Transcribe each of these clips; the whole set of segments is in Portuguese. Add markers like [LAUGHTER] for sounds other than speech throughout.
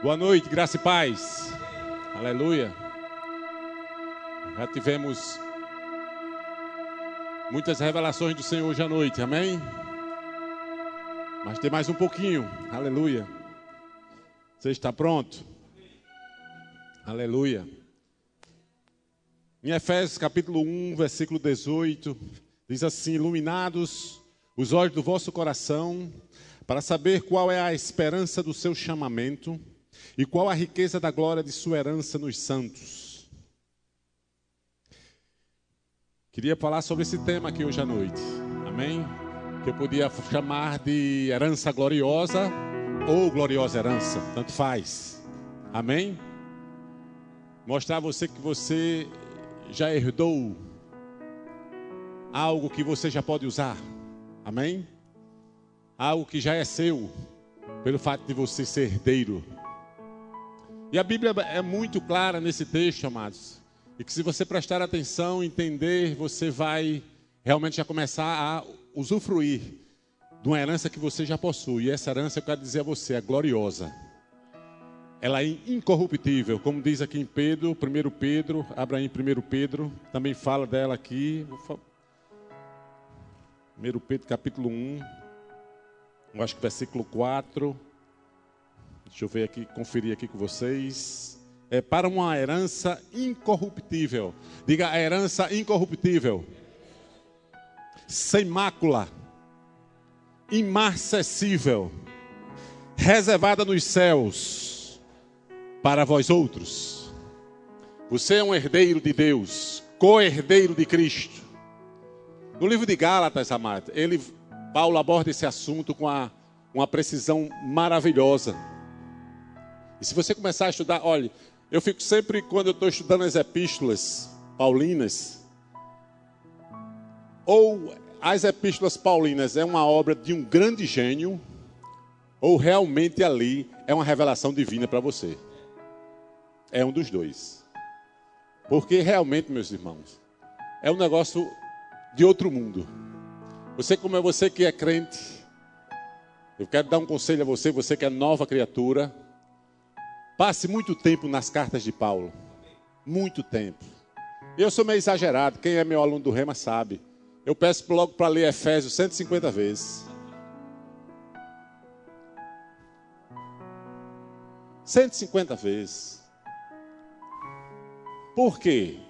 Boa noite, graça e paz. Aleluia. Já tivemos muitas revelações do Senhor hoje à noite, amém? Mas tem mais um pouquinho, aleluia. Você está pronto? Aleluia. Em Efésios capítulo 1, versículo 18, diz assim: Iluminados os olhos do vosso coração, para saber qual é a esperança do seu chamamento e qual a riqueza da glória de sua herança nos santos. Queria falar sobre esse tema aqui hoje à noite, amém? Que eu podia chamar de herança gloriosa ou gloriosa herança, tanto faz, amém? Mostrar a você que você já herdou algo que você já pode usar, amém? Algo que já é seu, pelo fato de você ser herdeiro e a Bíblia é muito clara nesse texto, amados. E que se você prestar atenção, entender, você vai realmente já começar a usufruir de uma herança que você já possui. E essa herança, eu quero dizer a você, é gloriosa. Ela é incorruptível, como diz aqui em Pedro, 1 Pedro, abra em 1 Pedro, também fala dela aqui. 1 Pedro capítulo 1, eu acho que versículo 4. Deixa eu ver aqui, conferir aqui com vocês. É para uma herança incorruptível. Diga a herança incorruptível. Sem mácula. Imarcessível. Reservada nos céus. Para vós outros. Você é um herdeiro de Deus. Co-herdeiro de Cristo. No livro de Gálatas, amado, ele, Paulo aborda esse assunto com a, uma precisão maravilhosa. E se você começar a estudar, olhe, eu fico sempre, quando eu estou estudando as epístolas paulinas, ou as epístolas paulinas é uma obra de um grande gênio, ou realmente ali é uma revelação divina para você. É um dos dois. Porque realmente, meus irmãos, é um negócio de outro mundo. Você, como é você que é crente, eu quero dar um conselho a você, você que é nova criatura. Passe muito tempo nas cartas de Paulo. Muito tempo. Eu sou meio exagerado. Quem é meu aluno do Rema sabe. Eu peço logo para ler Efésios 150 vezes. 150 vezes. Por quê?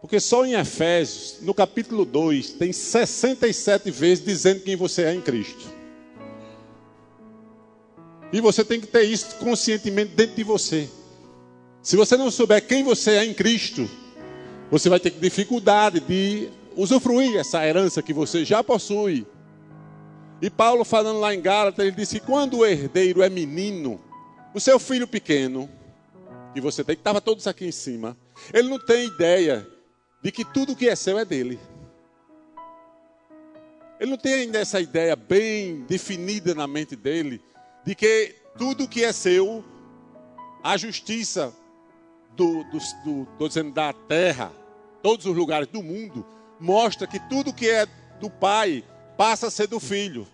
Porque só em Efésios, no capítulo 2, tem 67 vezes dizendo quem você é em Cristo. E você tem que ter isso conscientemente dentro de você. Se você não souber quem você é em Cristo, você vai ter dificuldade de usufruir essa herança que você já possui. E Paulo falando lá em Gálatas, ele disse que quando o herdeiro é menino, o seu filho pequeno, que você tem, que estava todos aqui em cima, ele não tem ideia de que tudo que é seu é dele. Ele não tem ainda essa ideia bem definida na mente dele de que tudo que é seu, a justiça do, do, do, do dizendo, da terra, todos os lugares do mundo, mostra que tudo que é do pai passa a ser do filho.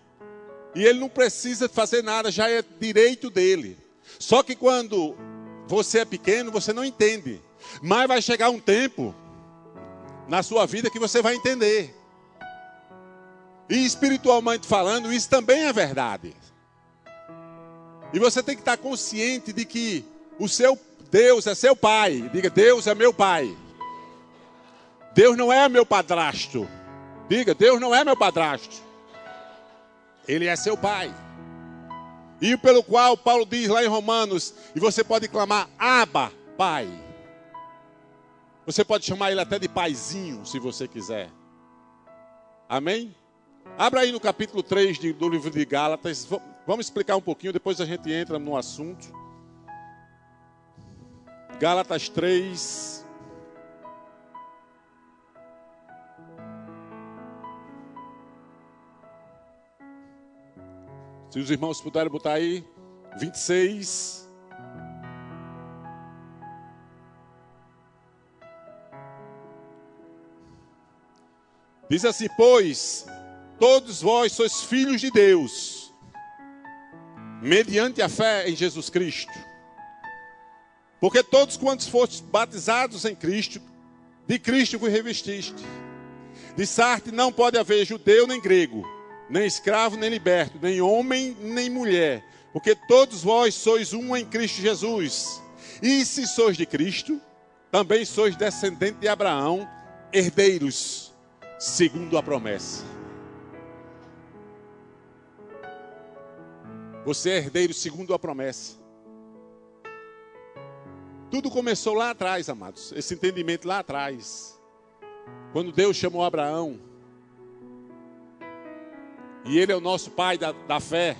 E ele não precisa fazer nada, já é direito dele. Só que quando você é pequeno, você não entende. Mas vai chegar um tempo na sua vida que você vai entender. E espiritualmente falando, isso também é verdade. E você tem que estar consciente de que o seu Deus é seu pai. Diga, Deus é meu pai. Deus não é meu padrasto. Diga, Deus não é meu padrasto. Ele é seu pai. E pelo qual Paulo diz lá em Romanos, e você pode clamar, Aba, pai. Você pode chamar ele até de paizinho, se você quiser. Amém? Abra aí no capítulo 3 de, do livro de Gálatas. Vamos explicar um pouquinho, depois a gente entra no assunto. Gálatas 3. Se os irmãos puderem botar aí, 26. Diz assim: Pois todos vós sois filhos de Deus mediante a fé em Jesus Cristo. Porque todos quantos fostes batizados em Cristo, de Cristo vos revestiste. De Sarte não pode haver judeu nem grego, nem escravo nem liberto, nem homem nem mulher, porque todos vós sois um em Cristo Jesus. E se sois de Cristo, também sois descendente de Abraão, herdeiros, segundo a promessa. Você é herdeiro segundo a promessa. Tudo começou lá atrás, amados. Esse entendimento lá atrás. Quando Deus chamou Abraão. E ele é o nosso pai da, da fé.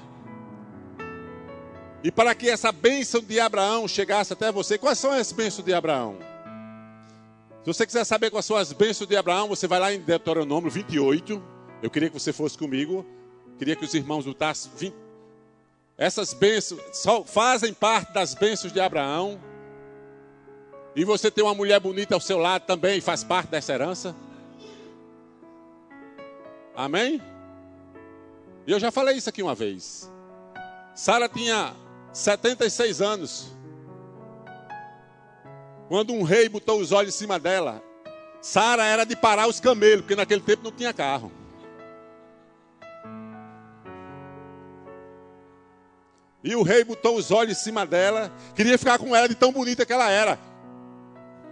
E para que essa bênção de Abraão chegasse até você, quais são as bênçãos de Abraão? Se você quiser saber quais são as bênçãos de Abraão, você vai lá em Deuteronômio 28. Eu queria que você fosse comigo. Queria que os irmãos lutassem. 20. Essas bênçãos fazem parte das bênçãos de Abraão. E você tem uma mulher bonita ao seu lado também, faz parte dessa herança. Amém? E eu já falei isso aqui uma vez. Sara tinha 76 anos. Quando um rei botou os olhos em cima dela, Sara era de parar os camelos, porque naquele tempo não tinha carro. E o rei botou os olhos em cima dela, queria ficar com ela de tão bonita que ela era.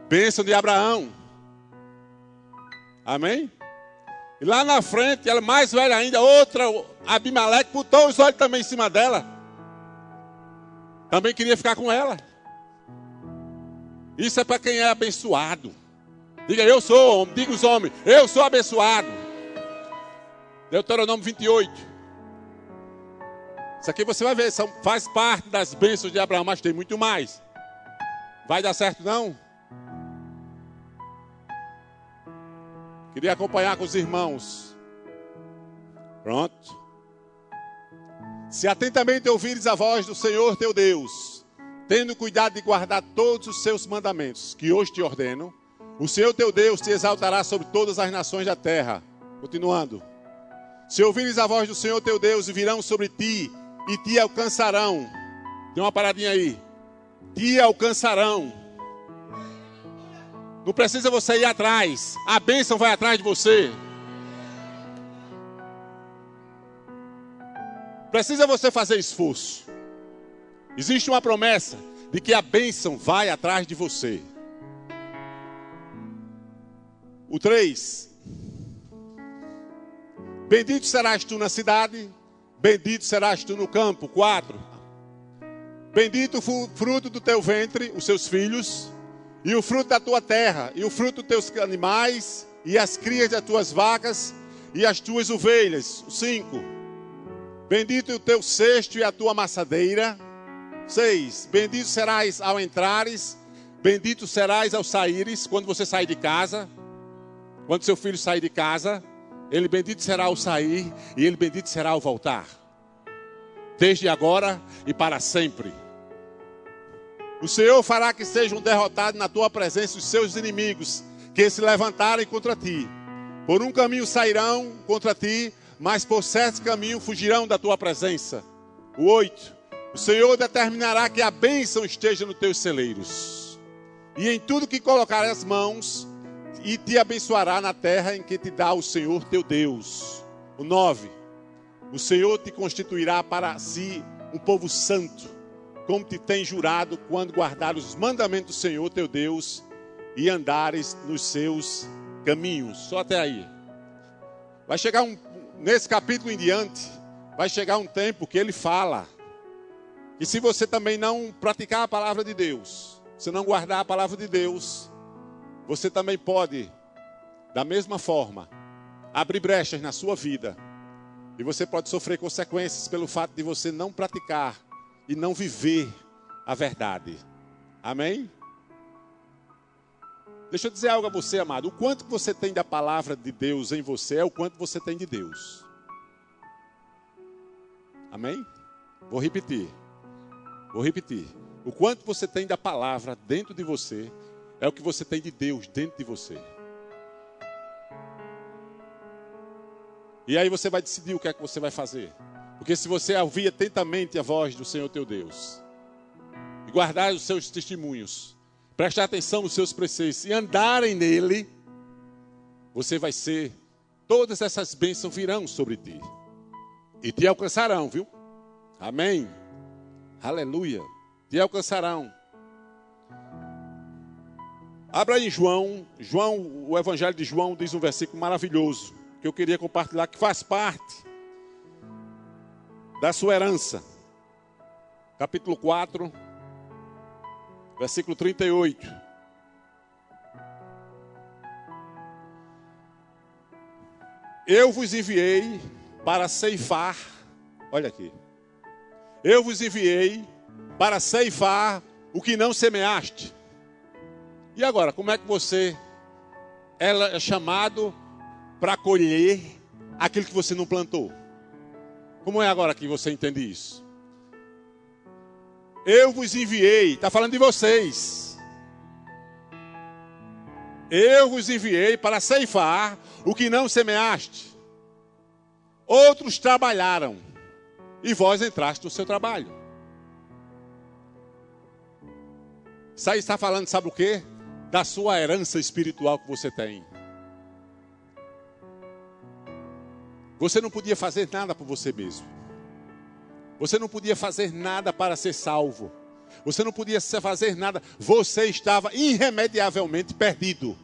Bênção de Abraão. Amém? E lá na frente, ela mais velha ainda, outra, Abimeleque, botou os olhos também em cima dela. Também queria ficar com ela. Isso é para quem é abençoado. Diga, eu sou homem. Diga os homens, eu sou abençoado. Deuteronômio 28. Isso aqui você vai ver, são, faz parte das bênçãos de Abraão, mas tem muito mais. Vai dar certo não? Queria acompanhar com os irmãos. Pronto. Se atentamente ouvires a voz do Senhor teu Deus, tendo cuidado de guardar todos os seus mandamentos, que hoje te ordeno, o Senhor teu Deus te exaltará sobre todas as nações da terra. Continuando. Se ouvires a voz do Senhor teu Deus, virão sobre ti e te alcançarão. Tem uma paradinha aí. Te alcançarão. Não precisa você ir atrás. A bênção vai atrás de você. Precisa você fazer esforço. Existe uma promessa de que a bênção vai atrás de você. O 3. Bendito serás tu na cidade, bendito serás tu no campo. 4. Bendito o fruto do teu ventre, os seus filhos, e o fruto da tua terra, e o fruto dos teus animais, e as crias das tuas vacas, e as tuas ovelhas. 5. Bendito o teu cesto e a tua amassadeira 6. Bendito serás ao entrares, bendito serás ao saíres, quando você sair de casa, quando seu filho sair de casa, ele bendito será ao sair e ele bendito será ao voltar. Desde agora e para sempre. O Senhor fará que sejam derrotados na tua presença os seus inimigos, que se levantarem contra ti. Por um caminho sairão contra ti, mas por certo caminho fugirão da tua presença. O 8. O Senhor determinará que a bênção esteja nos teus celeiros, e em tudo que colocar as mãos, e te abençoará na terra em que te dá o Senhor teu Deus. O 9. O Senhor te constituirá para si um povo santo, como te tem jurado quando guardares os mandamentos do Senhor teu Deus e andares nos seus caminhos. Só até aí. Vai chegar um, nesse capítulo em diante, vai chegar um tempo que ele fala e se você também não praticar a palavra de Deus, se não guardar a palavra de Deus, você também pode, da mesma forma, abrir brechas na sua vida. E você pode sofrer consequências pelo fato de você não praticar e não viver a verdade. Amém? Deixa eu dizer algo a você, amado. O quanto você tem da palavra de Deus em você é o quanto você tem de Deus. Amém? Vou repetir. Vou repetir. O quanto você tem da palavra dentro de você é o que você tem de Deus dentro de você. E aí você vai decidir o que é que você vai fazer. Porque se você ouvir atentamente a voz do Senhor teu Deus, e guardar os seus testemunhos, prestar atenção nos seus preceitos e andarem nele, você vai ser, todas essas bênçãos virão sobre ti e te alcançarão, viu? Amém. Aleluia. Te alcançarão. Abra em João, João, o Evangelho de João diz um versículo maravilhoso que eu queria compartilhar que faz parte da sua herança. Capítulo 4, versículo 38. Eu vos enviei para ceifar, olha aqui. Eu vos enviei para ceifar o que não semeaste. E agora, como é que você é chamado para colher aquilo que você não plantou? Como é agora que você entende isso? Eu vos enviei, está falando de vocês. Eu vos enviei para ceifar o que não semeaste. Outros trabalharam e vós entraste no seu trabalho. Isso aí está falando, sabe o que? Da sua herança espiritual que você tem. Você não podia fazer nada por você mesmo. Você não podia fazer nada para ser salvo. Você não podia fazer nada. Você estava irremediavelmente perdido.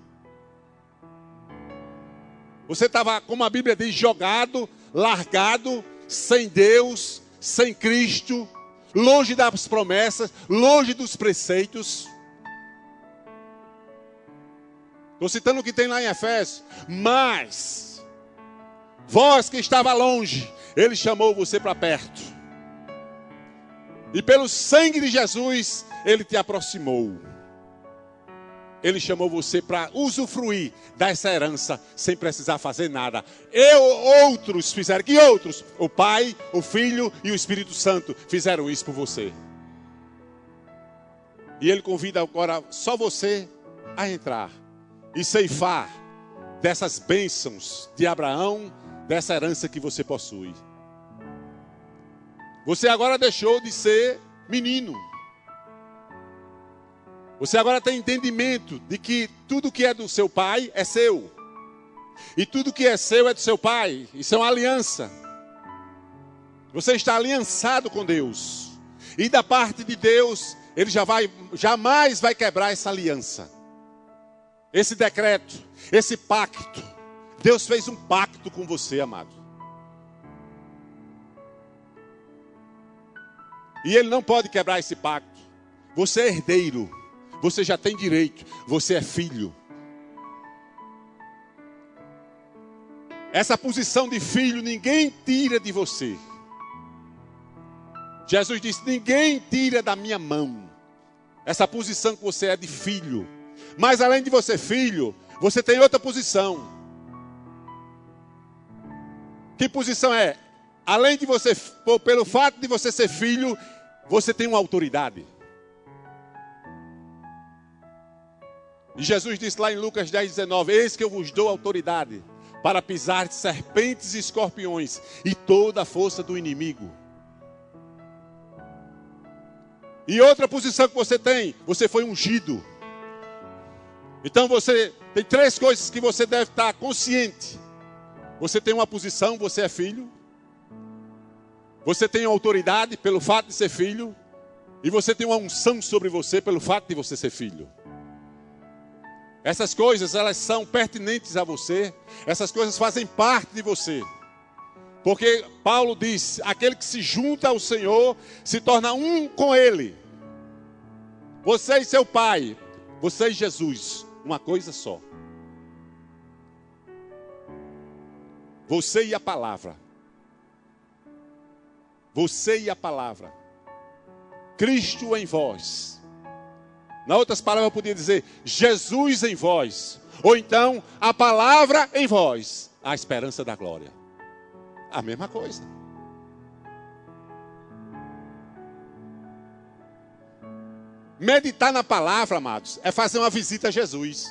Você estava, como a Bíblia diz, jogado, largado, sem Deus, sem Cristo, longe das promessas, longe dos preceitos. Estou citando o que tem lá em Efésios. Mas, vós que estava longe, Ele chamou você para perto. E pelo sangue de Jesus, Ele te aproximou. Ele chamou você para usufruir dessa herança sem precisar fazer nada. Eu, outros fizeram. Que outros? O Pai, o Filho e o Espírito Santo fizeram isso por você. E Ele convida agora só você a entrar e ceifar dessas bênçãos de Abraão, dessa herança que você possui. Você agora deixou de ser menino. Você agora tem entendimento de que tudo que é do seu pai é seu. E tudo que é seu é do seu pai. Isso é uma aliança. Você está aliançado com Deus. E da parte de Deus, ele já vai jamais vai quebrar essa aliança. Esse decreto, esse pacto. Deus fez um pacto com você, amado. E ele não pode quebrar esse pacto. Você é herdeiro. Você já tem direito, você é filho. Essa posição de filho ninguém tira de você. Jesus disse: Ninguém tira da minha mão essa posição que você é de filho. Mas além de você filho, você tem outra posição. Que posição é? Além de você, pelo fato de você ser filho, você tem uma autoridade. E Jesus disse lá em Lucas 10, 19: Eis que eu vos dou autoridade para pisar serpentes e escorpiões e toda a força do inimigo. E outra posição que você tem, você foi ungido. Então você tem três coisas que você deve estar consciente. Você tem uma posição, você é filho. Você tem autoridade pelo fato de ser filho. E você tem uma unção sobre você pelo fato de você ser filho. Essas coisas, elas são pertinentes a você. Essas coisas fazem parte de você. Porque Paulo diz: aquele que se junta ao Senhor se torna um com Ele. Você e seu Pai, você e Jesus, uma coisa só. Você e a palavra. Você e a palavra. Cristo em vós na outras palavras, eu podia dizer Jesus em vós. Ou então a palavra em vós, a esperança da glória. A mesma coisa. Meditar na palavra, amados, é fazer uma visita a Jesus.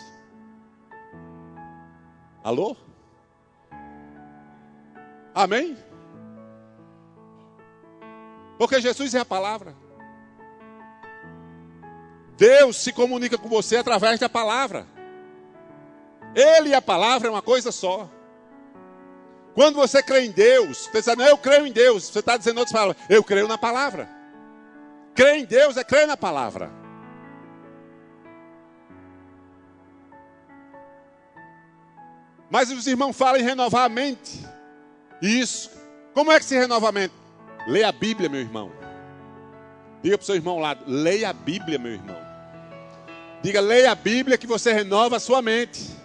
Alô? Amém? Porque Jesus é a palavra. Deus se comunica com você através da palavra. Ele e a palavra é uma coisa só. Quando você crê em Deus, você está dizendo, eu creio em Deus. Você está dizendo outras palavras, eu creio na palavra. Crer em Deus é crer na palavra. Mas os irmãos falam em renovar a mente. Isso. Como é que se renova a mente? Leia a Bíblia, meu irmão. Diga para o seu irmão lado: leia a Bíblia, meu irmão. Diga, leia a Bíblia que você renova a sua mente.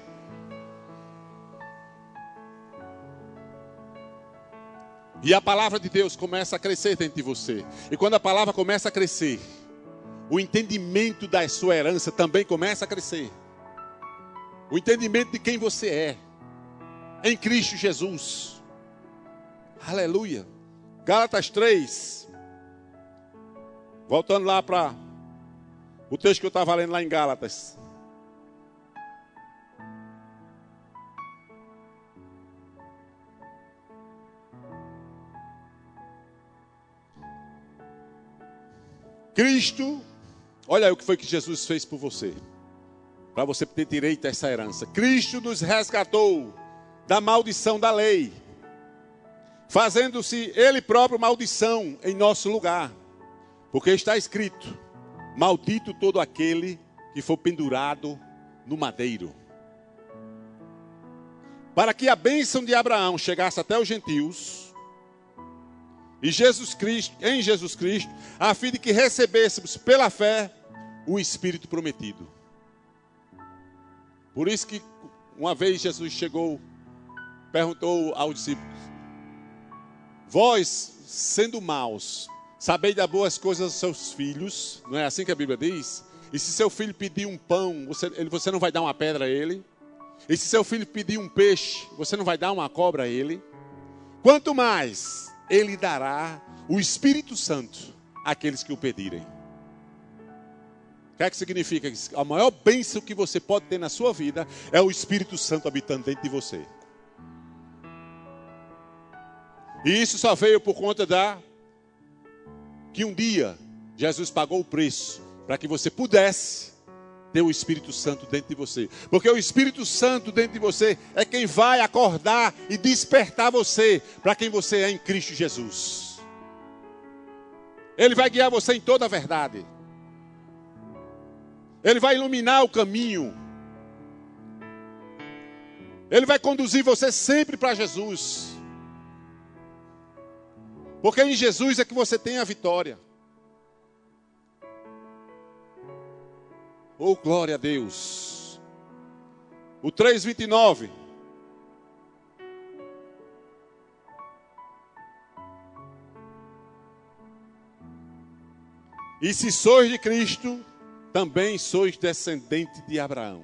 E a palavra de Deus começa a crescer dentro de você. E quando a palavra começa a crescer, o entendimento da sua herança também começa a crescer. O entendimento de quem você é em Cristo Jesus. Aleluia. Gálatas 3. Voltando lá para o texto que eu estava lendo lá em Gálatas. Cristo, olha aí o que foi que Jesus fez por você, para você ter direito a essa herança. Cristo nos resgatou da maldição da lei, fazendo-se Ele próprio maldição em nosso lugar, porque está escrito: Maldito todo aquele que for pendurado no madeiro. Para que a bênção de Abraão chegasse até os gentios, e Jesus Cristo, em Jesus Cristo, a fim de que recebêssemos pela fé o Espírito prometido. Por isso que uma vez Jesus chegou, perguntou aos discípulos: Vós, sendo maus, sabeis dar boas coisas aos seus filhos, não é assim que a Bíblia diz? E se seu filho pedir um pão, você, você não vai dar uma pedra a ele? E se seu filho pedir um peixe, você não vai dar uma cobra a ele? Quanto mais ele dará o Espírito Santo àqueles que o pedirem. O que é que significa isso? A maior bênção que você pode ter na sua vida é o Espírito Santo habitando dentro de você. E isso só veio por conta da que um dia Jesus pagou o preço para que você pudesse ter o Espírito Santo dentro de você. Porque o Espírito Santo dentro de você é quem vai acordar e despertar você para quem você é em Cristo Jesus. Ele vai guiar você em toda a verdade. Ele vai iluminar o caminho. Ele vai conduzir você sempre para Jesus. Porque em Jesus é que você tem a vitória. Oh, glória a Deus. O 3,29. E se sois de Cristo, também sois descendente de Abraão.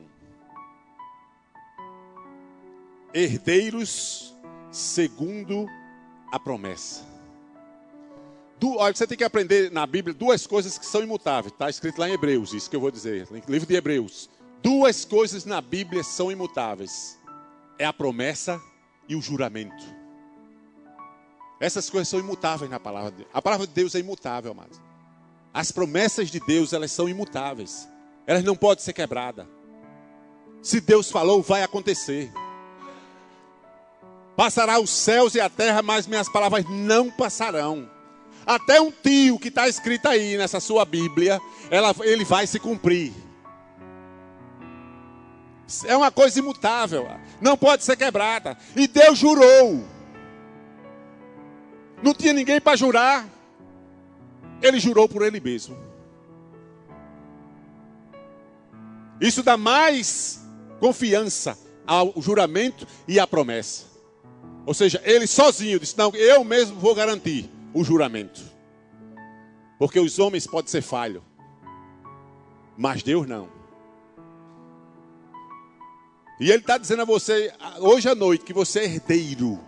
Herdeiros segundo a promessa. Olha, você tem que aprender na Bíblia duas coisas que são imutáveis. Está escrito lá em Hebreus, isso que eu vou dizer. Livro de Hebreus. Duas coisas na Bíblia são imutáveis: é a promessa e o juramento. Essas coisas são imutáveis na palavra de Deus. A palavra de Deus é imutável, amados. As promessas de Deus, elas são imutáveis. Elas não podem ser quebradas. Se Deus falou, vai acontecer. Passará os céus e a terra, mas minhas palavras não passarão. Até um tio que está escrito aí nessa sua Bíblia, ela, ele vai se cumprir. É uma coisa imutável, não pode ser quebrada. E Deus jurou. Não tinha ninguém para jurar. Ele jurou por ele mesmo. Isso dá mais confiança ao juramento e à promessa. Ou seja, ele sozinho disse: Não, eu mesmo vou garantir o juramento. Porque os homens podem ser falhos, mas Deus não. E Ele está dizendo a você, hoje à noite, que você é herdeiro.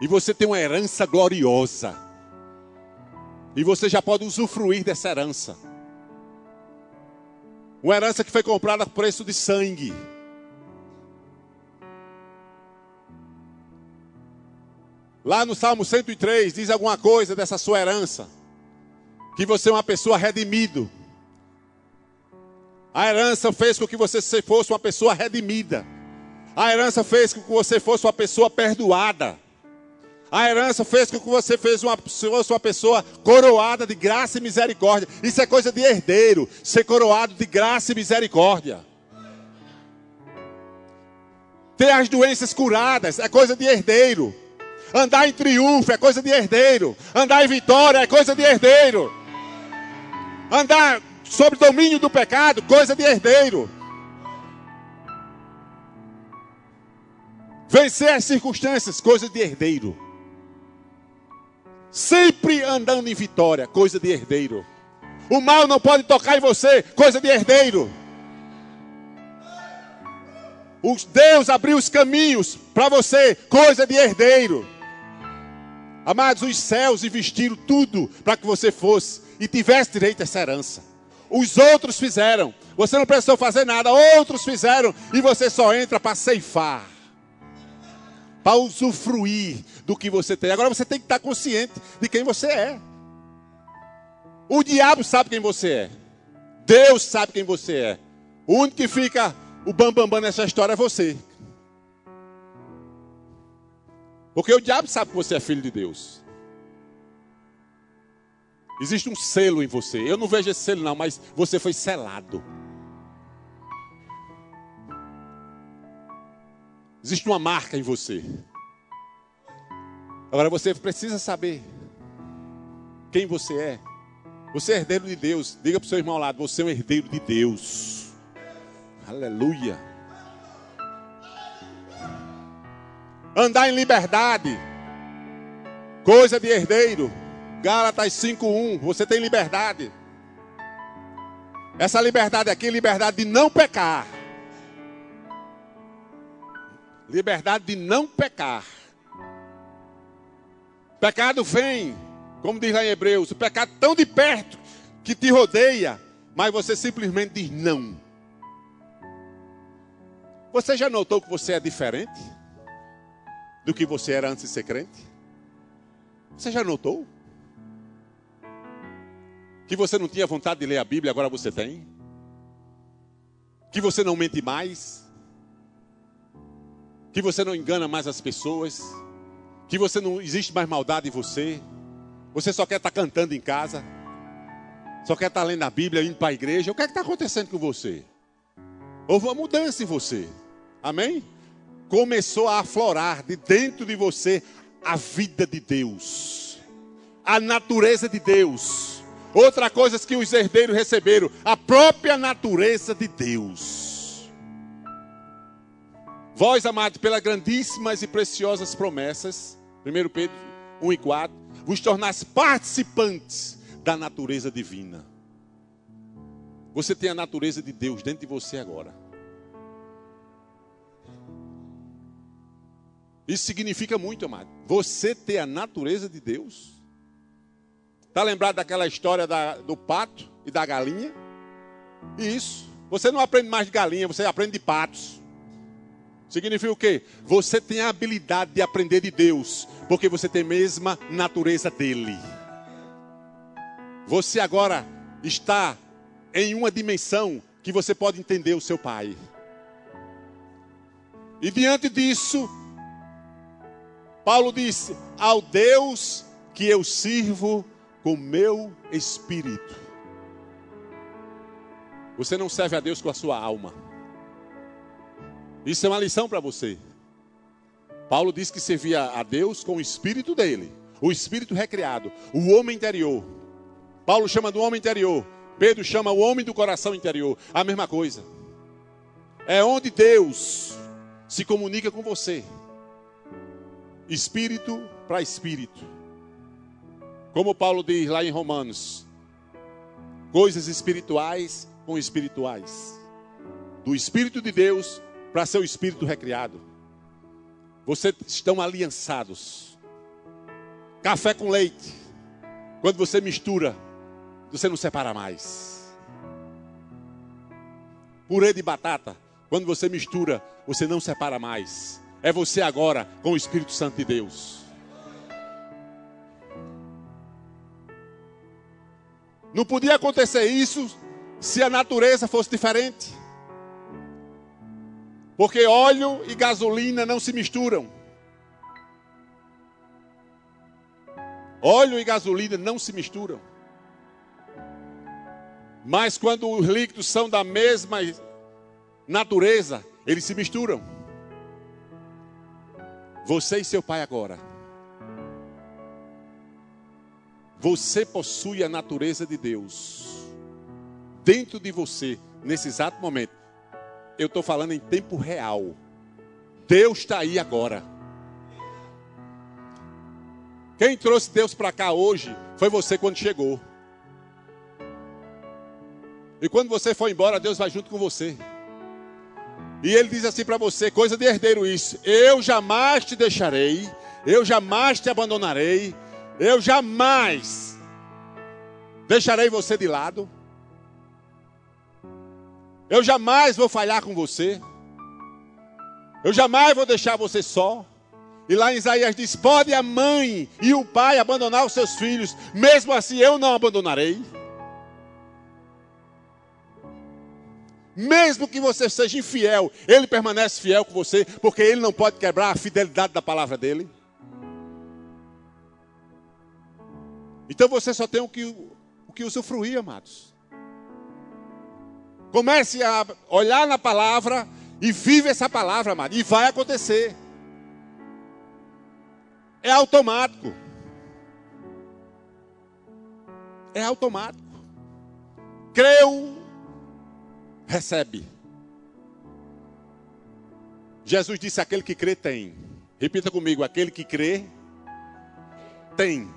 E você tem uma herança gloriosa. E você já pode usufruir dessa herança. Uma herança que foi comprada a preço de sangue. Lá no Salmo 103 diz alguma coisa dessa sua herança. Que você é uma pessoa redimido. A herança fez com que você fosse uma pessoa redimida. A herança fez com que você fosse uma pessoa perdoada. A herança fez com que você fosse uma, fosse uma pessoa coroada de graça e misericórdia. Isso é coisa de herdeiro, ser coroado de graça e misericórdia. Ter as doenças curadas é coisa de herdeiro. Andar em triunfo é coisa de herdeiro. Andar em vitória é coisa de herdeiro. Andar sob domínio do pecado, coisa de herdeiro. Vencer as circunstâncias, coisa de herdeiro. Sempre andando em vitória, coisa de herdeiro. O mal não pode tocar em você, coisa de herdeiro. Os Deus abriu os caminhos para você, coisa de herdeiro. Amados, os céus investiram tudo para que você fosse e tivesse direito a essa herança. Os outros fizeram. Você não precisou fazer nada, outros fizeram e você só entra para ceifar. Para usufruir do que você tem. Agora você tem que estar consciente de quem você é. O diabo sabe quem você é. Deus sabe quem você é. O único que fica o bambambam bam, bam nessa história é você. Porque o diabo sabe que você é filho de Deus. Existe um selo em você. Eu não vejo esse selo, não, mas você foi selado. Existe uma marca em você. Agora você precisa saber quem você é. Você é herdeiro de Deus. Diga para o seu irmão ao lado: você é um herdeiro de Deus. Aleluia. Andar em liberdade, coisa de herdeiro. Gálatas 5:1, você tem liberdade. Essa liberdade aqui liberdade de não pecar. Liberdade de não pecar. Pecado vem, como diz lá em Hebreus, o pecado tão de perto que te rodeia, mas você simplesmente diz não. Você já notou que você é diferente do que você era antes de ser crente? Você já notou? Que você não tinha vontade de ler a Bíblia, agora você tem? Que você não mente mais? Que você não engana mais as pessoas? Que você não existe mais maldade em você? Você só quer estar tá cantando em casa? Só quer estar tá lendo a Bíblia, indo para a igreja? O que é que está acontecendo com você? Houve uma mudança em você. Amém? Começou a aflorar de dentro de você a vida de Deus, a natureza de Deus. Outra coisa que os herdeiros receberam, a própria natureza de Deus. Vós, amados, pelas grandíssimas e preciosas promessas, 1 Pedro 1 e 4, vos tornais participantes da natureza divina. Você tem a natureza de Deus dentro de você agora. Isso significa muito, amado. Você ter a natureza de Deus. Está lembrado daquela história da, do pato e da galinha? Isso. Você não aprende mais de galinha, você aprende de patos. Significa o quê? Você tem a habilidade de aprender de Deus, porque você tem a mesma natureza dele. Você agora está em uma dimensão que você pode entender o seu pai. E diante disso, Paulo disse: Ao Deus que eu sirvo, com meu espírito. Você não serve a Deus com a sua alma. Isso é uma lição para você. Paulo diz que servia a Deus com o espírito dele, o espírito recriado, o homem interior. Paulo chama do homem interior, Pedro chama o homem do coração interior. A mesma coisa. É onde Deus se comunica com você. Espírito para espírito. Como Paulo diz lá em Romanos: coisas espirituais com espirituais. Do Espírito de Deus para seu espírito recriado. Vocês estão aliançados. Café com leite. Quando você mistura, você não separa mais. Purê de batata. Quando você mistura, você não separa mais. É você agora com o Espírito Santo de Deus. Não podia acontecer isso se a natureza fosse diferente. Porque óleo e gasolina não se misturam. Óleo e gasolina não se misturam. Mas quando os líquidos são da mesma natureza, eles se misturam. Você e seu pai agora. Você possui a natureza de Deus dentro de você, nesse exato momento. Eu estou falando em tempo real. Deus está aí agora. Quem trouxe Deus para cá hoje foi você quando chegou. E quando você for embora, Deus vai junto com você. E ele diz assim para você, coisa de herdeiro isso: Eu jamais te deixarei, eu jamais te abandonarei, eu jamais deixarei você de lado. Eu jamais vou falhar com você. Eu jamais vou deixar você só. E lá em Isaías diz: Pode a mãe e o pai abandonar os seus filhos, mesmo assim eu não abandonarei. Mesmo que você seja infiel, ele permanece fiel com você, porque ele não pode quebrar a fidelidade da palavra dele. Então você só tem o que, o que usufruir, amados. Comece a olhar na palavra e vive essa palavra, amado. E vai acontecer. É automático. É automático. Creu, recebe. Jesus disse: aquele que crê tem. Repita comigo: aquele que crê tem.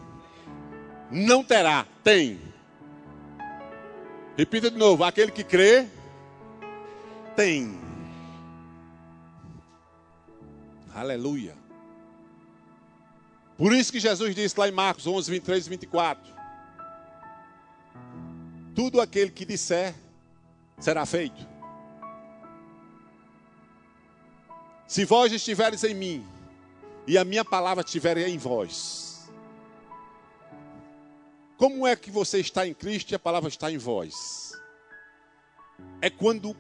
Não terá, tem. Repita de novo: aquele que crê, tem. Aleluia. Por isso que Jesus disse lá em Marcos 11, 23 e 24: Tudo aquele que disser será feito. Se vós estiveres em mim e a minha palavra estiver em vós, como é que você está em Cristo e a palavra está em vós? É quando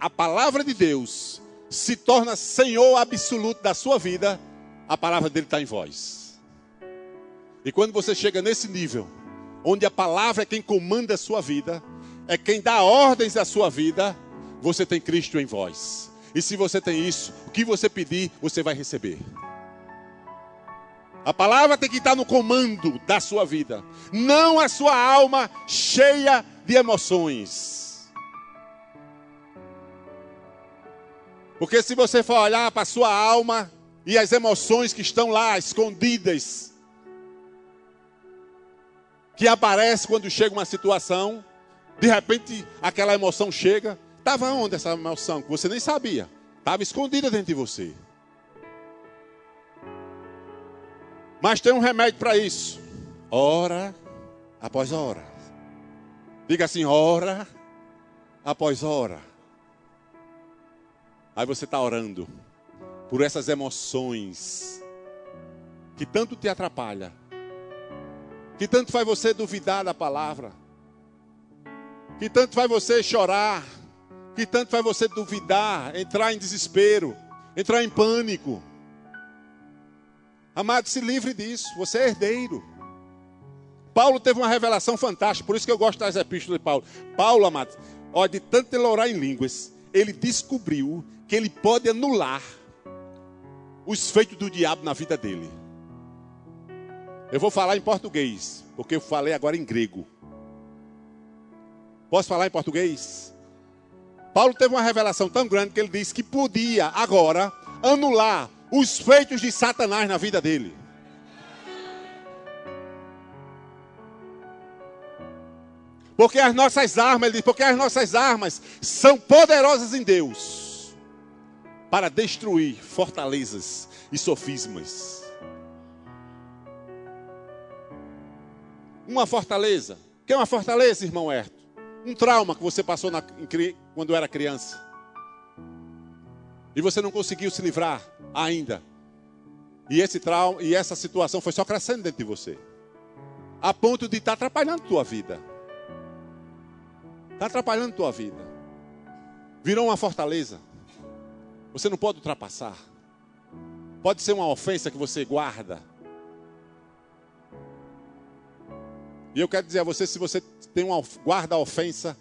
a palavra de Deus se torna Senhor absoluto da sua vida, a palavra dele está em vós. E quando você chega nesse nível, onde a palavra é quem comanda a sua vida, é quem dá ordens à sua vida, você tem Cristo em vós. E se você tem isso, o que você pedir, você vai receber. A palavra tem que estar no comando da sua vida, não a sua alma cheia de emoções. Porque se você for olhar para a sua alma e as emoções que estão lá escondidas, que aparece quando chega uma situação, de repente aquela emoção chega, estava onde essa emoção que você nem sabia? Estava escondida dentro de você. Mas tem um remédio para isso. Hora após hora. Diga assim, hora após hora. Aí você está orando por essas emoções que tanto te atrapalha, que tanto faz você duvidar da palavra, que tanto faz você chorar, que tanto faz você duvidar, entrar em desespero, entrar em pânico. Amado, se livre disso. Você é herdeiro. Paulo teve uma revelação fantástica, por isso que eu gosto das epístolas de Paulo. Paulo, amado, ó, de tanto ele orar em línguas, ele descobriu que ele pode anular os feitos do diabo na vida dele. Eu vou falar em português, porque eu falei agora em grego. Posso falar em português? Paulo teve uma revelação tão grande que ele disse que podia agora anular os feitos de Satanás na vida dele. Porque as nossas armas, ele diz, porque as nossas armas são poderosas em Deus para destruir fortalezas e sofismas. Uma fortaleza. O que é uma fortaleza, irmão Herto? Um trauma que você passou na, quando era criança. E você não conseguiu se livrar ainda. E esse trauma e essa situação foi só crescendo dentro de você. A ponto de estar atrapalhando a tua vida. Está atrapalhando tua vida. Virou uma fortaleza. Você não pode ultrapassar. Pode ser uma ofensa que você guarda. E eu quero dizer a você, se você tem uma guarda ofensa,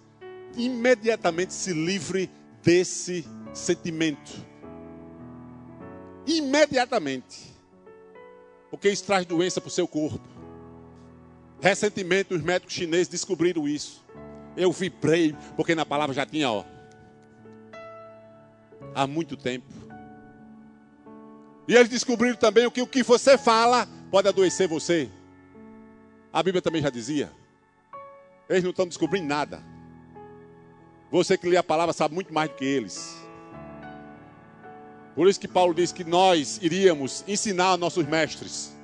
imediatamente se livre desse sentimento. Imediatamente. Porque isso traz doença para o seu corpo. Recentemente os médicos chineses descobriram isso. Eu vibrei, porque na palavra já tinha, ó. Há muito tempo. E eles descobriram também que o que você fala pode adoecer você. A Bíblia também já dizia. Eles não estão descobrindo nada. Você que lê a palavra sabe muito mais do que eles. Por isso que Paulo diz que nós iríamos ensinar nossos mestres.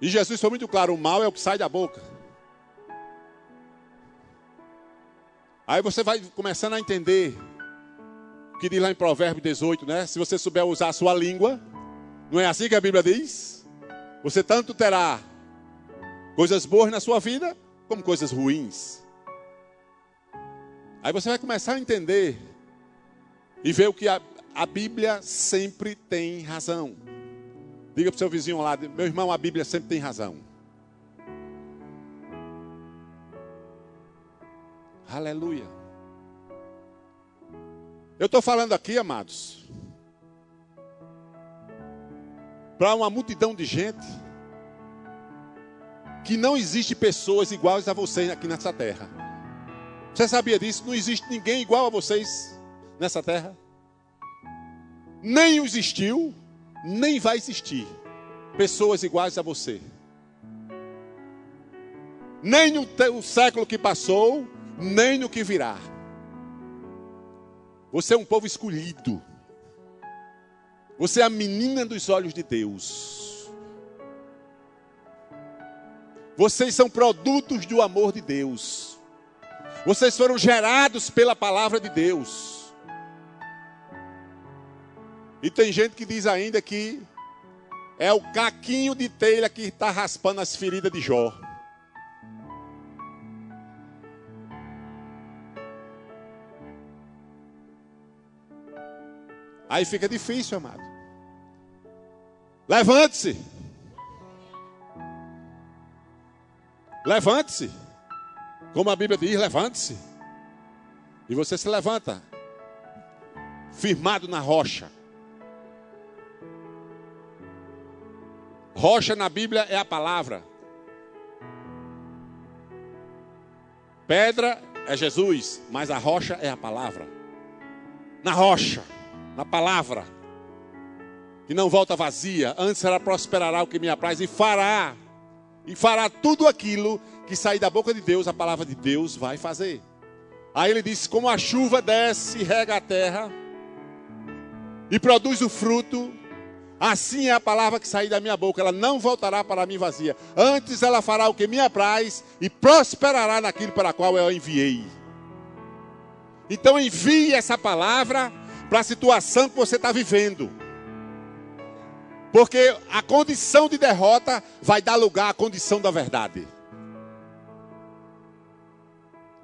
E Jesus foi muito claro: o mal é o que sai da boca. Aí você vai começando a entender o que diz lá em Provérbios 18, né? Se você souber usar a sua língua, não é assim que a Bíblia diz? Você tanto terá coisas boas na sua vida, como coisas ruins. Aí você vai começar a entender e ver o que a, a Bíblia sempre tem razão. Diga para o seu vizinho lá, meu irmão, a Bíblia sempre tem razão. Aleluia. Eu estou falando aqui, amados, para uma multidão de gente que não existe pessoas iguais a vocês aqui nessa terra. Você sabia disso? Não existe ninguém igual a vocês nessa terra. Nem existiu, nem vai existir pessoas iguais a você. Nem no século que passou, nem no que virá. Você é um povo escolhido. Você é a menina dos olhos de Deus. Vocês são produtos do amor de Deus. Vocês foram gerados pela palavra de Deus. E tem gente que diz ainda que é o caquinho de telha que está raspando as feridas de Jó. Aí fica difícil, amado. Levante-se. Levante-se. Como a Bíblia diz, levante-se. E você se levanta, firmado na rocha. Rocha na Bíblia é a palavra. Pedra é Jesus, mas a rocha é a palavra. Na rocha, na palavra que não volta vazia, antes ela prosperará o que me apraz e fará, e fará tudo aquilo que sair da boca de Deus, a palavra de Deus vai fazer. Aí ele diz: como a chuva desce e rega a terra, e produz o fruto, assim é a palavra que sair da minha boca, ela não voltará para mim vazia, antes ela fará o que me apraz e prosperará naquilo para qual eu a enviei. Então envie essa palavra para a situação que você está vivendo. Porque a condição de derrota vai dar lugar à condição da verdade.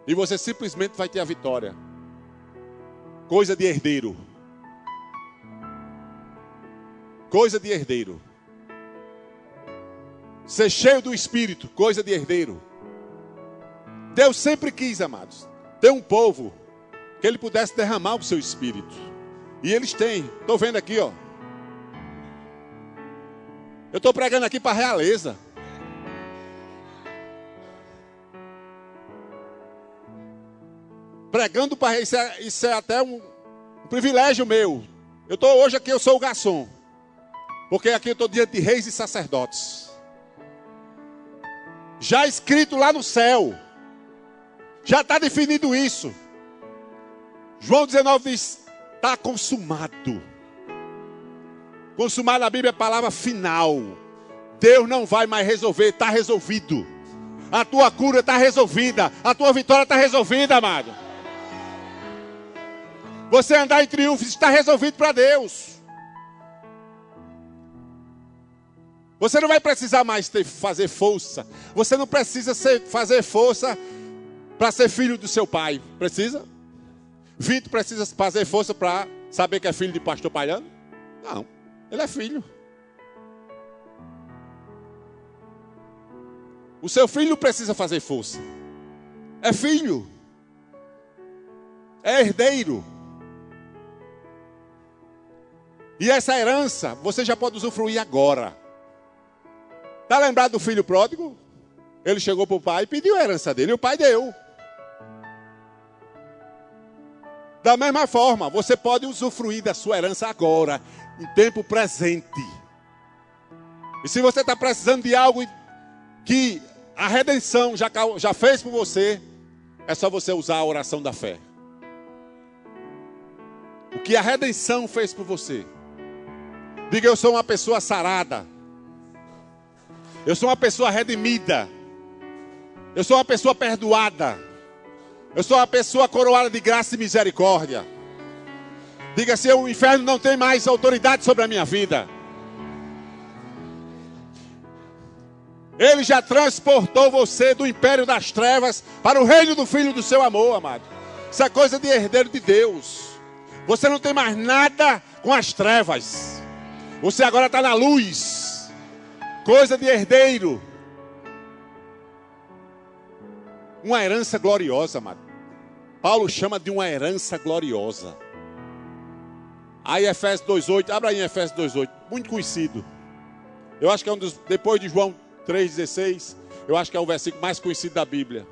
E você simplesmente vai ter a vitória. Coisa de herdeiro. Coisa de herdeiro. Ser cheio do Espírito, coisa de herdeiro. Deus sempre quis, amados, ter um povo que ele pudesse derramar o seu Espírito. E eles têm. Estou vendo aqui, ó. Eu estou pregando aqui para a realeza. Pregando para isso, é, isso é até um, um privilégio meu. Eu estou hoje aqui, eu sou o garçom. Porque aqui eu estou diante de reis e sacerdotes. Já escrito lá no céu. Já está definido isso. João 19 diz: está consumado. Consumar na Bíblia é a palavra final. Deus não vai mais resolver, está resolvido. A tua cura está resolvida. A tua vitória está resolvida, amado. Você andar em triunfo está resolvido para Deus. Você não vai precisar mais ter, fazer força. Você não precisa ser, fazer força para ser filho do seu pai. Precisa? Vitor precisa fazer força para saber que é filho de pastor Paiano? Não. Ele é filho. O seu filho precisa fazer força. É filho. É herdeiro. E essa herança você já pode usufruir agora. Está lembrado do filho pródigo? Ele chegou para o pai e pediu a herança dele, e o pai deu. Da mesma forma, você pode usufruir da sua herança agora, em tempo presente. E se você está precisando de algo que a redenção já, já fez por você, é só você usar a oração da fé. O que a redenção fez por você. Diga, eu sou uma pessoa sarada. Eu sou uma pessoa redimida. Eu sou uma pessoa perdoada. Eu sou uma pessoa coroada de graça e misericórdia. Diga se o inferno não tem mais autoridade sobre a minha vida. Ele já transportou você do império das trevas para o reino do filho do seu amor, amado. Isso é coisa de herdeiro de Deus. Você não tem mais nada com as trevas. Você agora está na luz. Coisa de herdeiro. Uma herança gloriosa, amado. Paulo chama de uma herança gloriosa. Aí Efésios 2:8, abra aí Efésios 2:8, muito conhecido. Eu acho que é um dos depois de João 3,16, eu acho que é o versículo mais conhecido da Bíblia.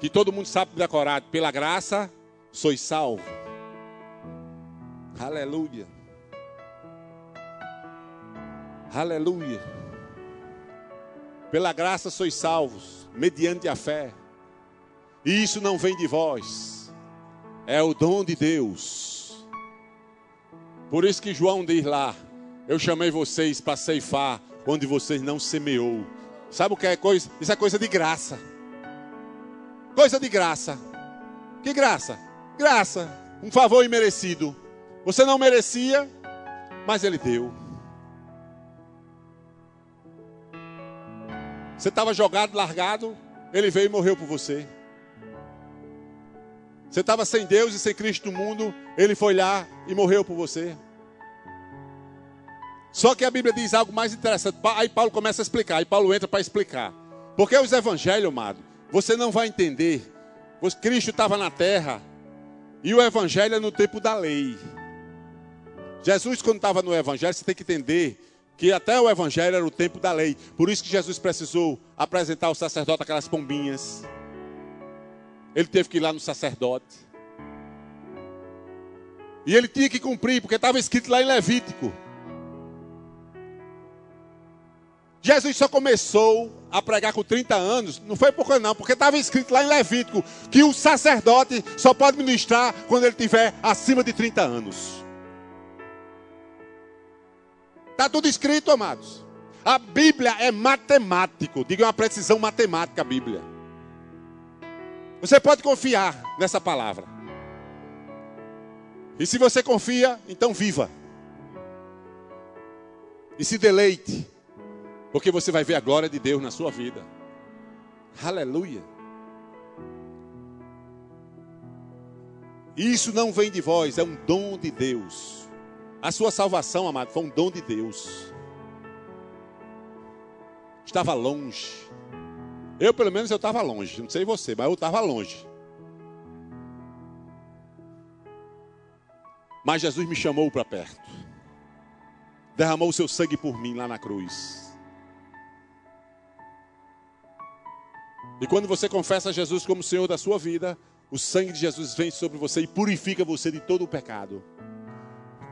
Que todo mundo sabe decorar. Pela graça, sois salvo. Aleluia. Aleluia. Pela graça sois salvos, mediante a fé. E isso não vem de vós, é o dom de Deus. Por isso que João diz lá: Eu chamei vocês para ceifar onde vocês não semeou. Sabe o que é coisa? Isso é coisa de graça. Coisa de graça. Que graça? Graça. Um favor imerecido. Você não merecia, mas ele deu. Você estava jogado, largado, ele veio e morreu por você. Você estava sem Deus e sem Cristo no mundo, ele foi lá e morreu por você. Só que a Bíblia diz algo mais interessante. Aí Paulo começa a explicar. Aí Paulo entra para explicar. Porque os evangelhos, amado, você não vai entender. Cristo estava na terra. E o evangelho é no tempo da lei. Jesus, quando estava no evangelho, você tem que entender que até o evangelho era o tempo da lei. Por isso que Jesus precisou apresentar ao sacerdote aquelas pombinhas. Ele teve que ir lá no sacerdote. E ele tinha que cumprir, porque estava escrito lá em Levítico. Jesus só começou a pregar com 30 anos, não foi por não, porque estava escrito lá em Levítico que o sacerdote só pode ministrar quando ele tiver acima de 30 anos. Está tudo escrito, amados. A Bíblia é matemático, diga uma precisão matemática a Bíblia. Você pode confiar nessa palavra. E se você confia, então viva. E se deleite porque você vai ver a glória de Deus na sua vida. Aleluia. Isso não vem de vós, é um dom de Deus. A sua salvação, amado, foi um dom de Deus. Estava longe. Eu, pelo menos, eu estava longe. Não sei você, mas eu estava longe. Mas Jesus me chamou para perto. Derramou o seu sangue por mim lá na cruz. E quando você confessa Jesus como Senhor da sua vida, o sangue de Jesus vem sobre você e purifica você de todo o pecado.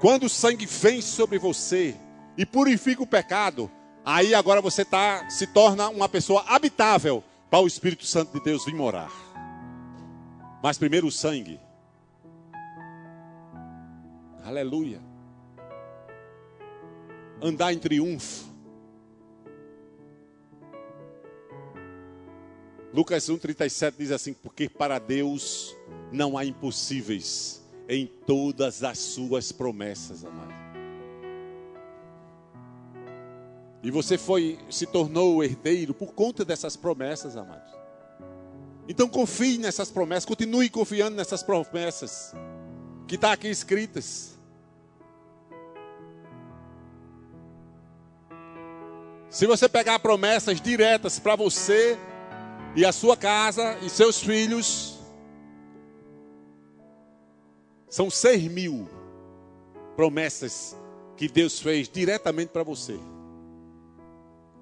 Quando o sangue vem sobre você e purifica o pecado, aí agora você tá, se torna uma pessoa habitável para o Espírito Santo de Deus vir morar. Mas primeiro o sangue. Aleluia. Andar em triunfo Lucas 1,37 diz assim: Porque para Deus não há impossíveis em todas as suas promessas, amado. E você foi, se tornou herdeiro por conta dessas promessas, amados. Então confie nessas promessas, continue confiando nessas promessas que estão tá aqui escritas. Se você pegar promessas diretas para você e a sua casa e seus filhos, são seis mil promessas que Deus fez diretamente para você.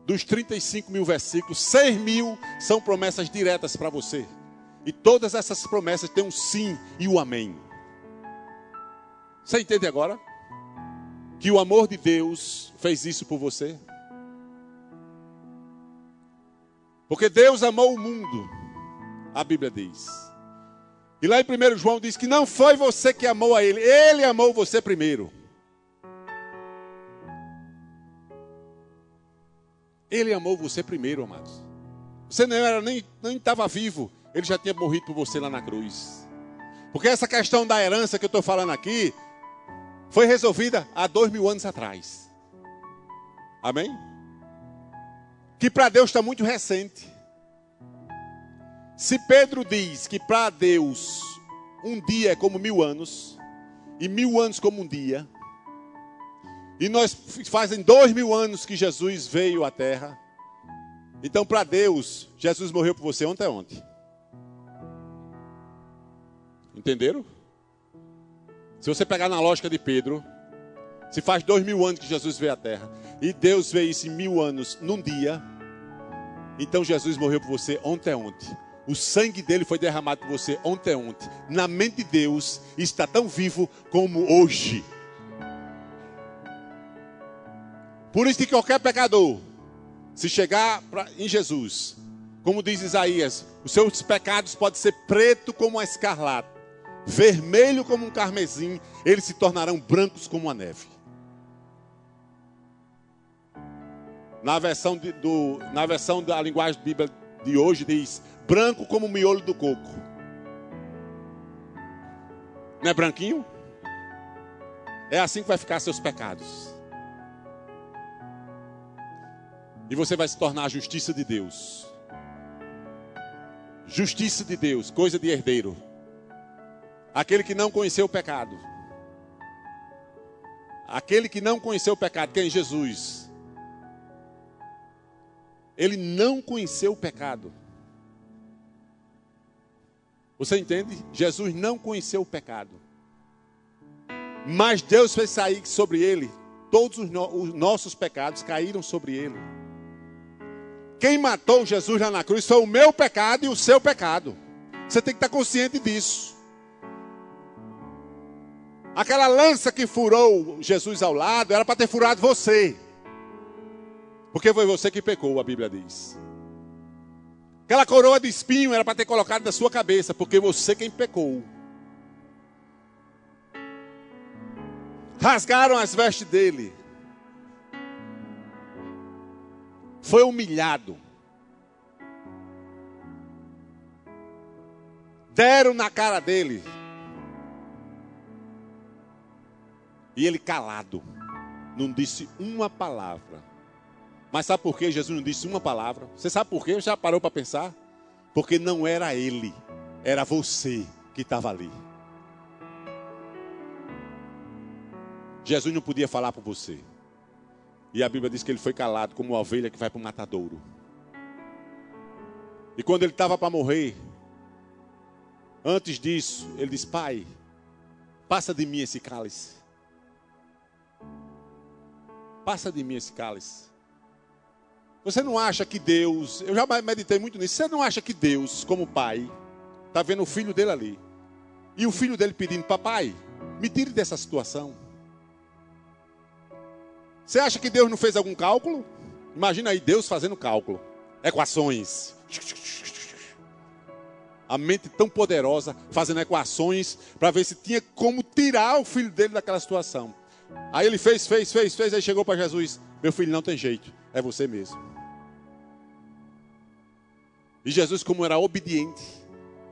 Dos 35 mil versículos, 6 mil são promessas diretas para você. E todas essas promessas têm um sim e um amém. Você entende agora? Que o amor de Deus fez isso por você? Porque Deus amou o mundo, a Bíblia diz. E lá em 1 João diz que não foi você que amou a Ele, Ele amou você primeiro. Ele amou você primeiro, amados. Você não era nem estava vivo, ele já tinha morrido por você lá na cruz. Porque essa questão da herança que eu estou falando aqui foi resolvida há dois mil anos atrás. Amém? Que para Deus está muito recente. Se Pedro diz que para Deus um dia é como mil anos, e mil anos como um dia, e nós fazem dois mil anos que Jesus veio à Terra. Então, para Deus, Jesus morreu por você ontem é ontem. Entenderam? Se você pegar na lógica de Pedro, se faz dois mil anos que Jesus veio à Terra, e Deus veio isso em mil anos num dia, então Jesus morreu por você ontem é ontem. O sangue dele foi derramado por você ontem é ontem. Na mente de Deus está tão vivo como hoje. Por isso que qualquer pecador, se chegar pra, em Jesus, como diz Isaías, os seus pecados podem ser preto como a escarlata, vermelho como um carmesim, eles se tornarão brancos como a neve. Na versão, de, do, na versão da linguagem da Bíblia de hoje diz branco como o miolo do coco. Não é branquinho? É assim que vai ficar seus pecados. E você vai se tornar a justiça de Deus. Justiça de Deus, coisa de herdeiro. Aquele que não conheceu o pecado. Aquele que não conheceu o pecado, que é Jesus. Ele não conheceu o pecado. Você entende? Jesus não conheceu o pecado. Mas Deus fez sair sobre ele. Todos os, no os nossos pecados caíram sobre ele. Quem matou Jesus lá na cruz foi o meu pecado e o seu pecado. Você tem que estar consciente disso. Aquela lança que furou Jesus ao lado era para ter furado você. Porque foi você que pecou, a Bíblia diz. Aquela coroa de espinho era para ter colocado na sua cabeça, porque você quem pecou. Rasgaram as vestes dele. Foi humilhado. Deram na cara dele. E ele calado, não disse uma palavra. Mas sabe por que Jesus não disse uma palavra? Você sabe por quê? Já parou para pensar? Porque não era ele, era você que estava ali. Jesus não podia falar por você. E a Bíblia diz que ele foi calado como uma ovelha que vai para o matadouro. E quando ele estava para morrer, antes disso, ele disse: Pai, passa de mim esse cálice. Passa de mim esse cálice. Você não acha que Deus, eu já meditei muito nisso, você não acha que Deus, como pai, está vendo o filho dele ali? E o filho dele pedindo, papai, me tire dessa situação. Você acha que Deus não fez algum cálculo? Imagina aí Deus fazendo cálculo, equações. A mente tão poderosa fazendo equações para ver se tinha como tirar o filho dele daquela situação. Aí ele fez, fez, fez, fez, aí chegou para Jesus: Meu filho, não tem jeito, é você mesmo. E Jesus, como era obediente,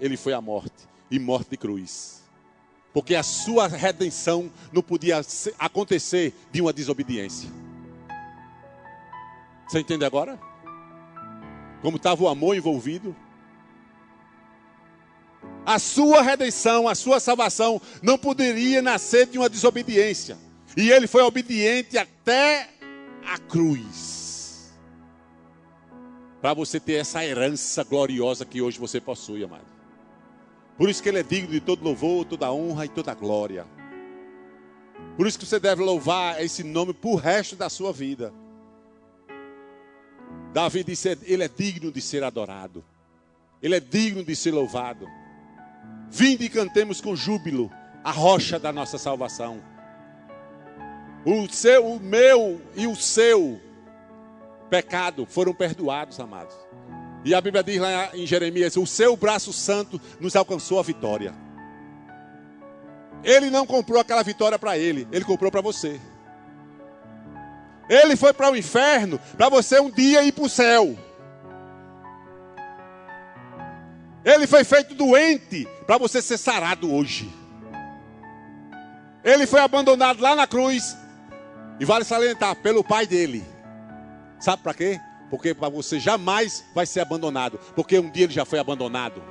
ele foi à morte e morte de cruz porque a sua redenção não podia acontecer de uma desobediência. Você entende agora? Como estava o amor envolvido? A sua redenção, a sua salvação não poderia nascer de uma desobediência. E ele foi obediente até a cruz. Para você ter essa herança gloriosa que hoje você possui, amado. Por isso que ele é digno de todo louvor, toda honra e toda glória. Por isso que você deve louvar esse nome por resto da sua vida. Davi disse: Ele é digno de ser adorado, Ele é digno de ser louvado. Vinde e cantemos com júbilo a rocha da nossa salvação. O seu, o meu e o seu pecado foram perdoados, amados. E a Bíblia diz lá em Jeremias: o seu braço santo nos alcançou a vitória. Ele não comprou aquela vitória para ele, ele comprou para você. Ele foi para o inferno para você um dia ir para o céu. Ele foi feito doente para você ser sarado hoje. Ele foi abandonado lá na cruz. E vale salientar, pelo pai dele. Sabe para quê? Porque para você jamais vai ser abandonado. Porque um dia ele já foi abandonado.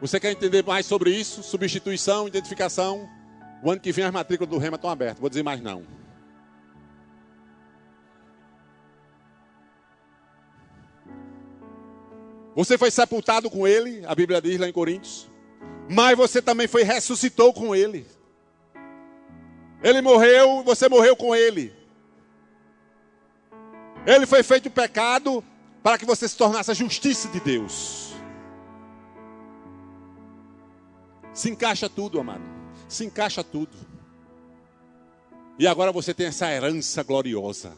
Você quer entender mais sobre isso? Substituição, identificação. O ano que vem as matrículas do Rema estão abertas. Vou dizer mais não. Você foi sepultado com ele, a Bíblia diz lá em Coríntios. Mas você também foi ressuscitou com ele. Ele morreu, você morreu com ele. Ele foi feito pecado para que você se tornasse a justiça de Deus. Se encaixa tudo, amado. Se encaixa tudo. E agora você tem essa herança gloriosa.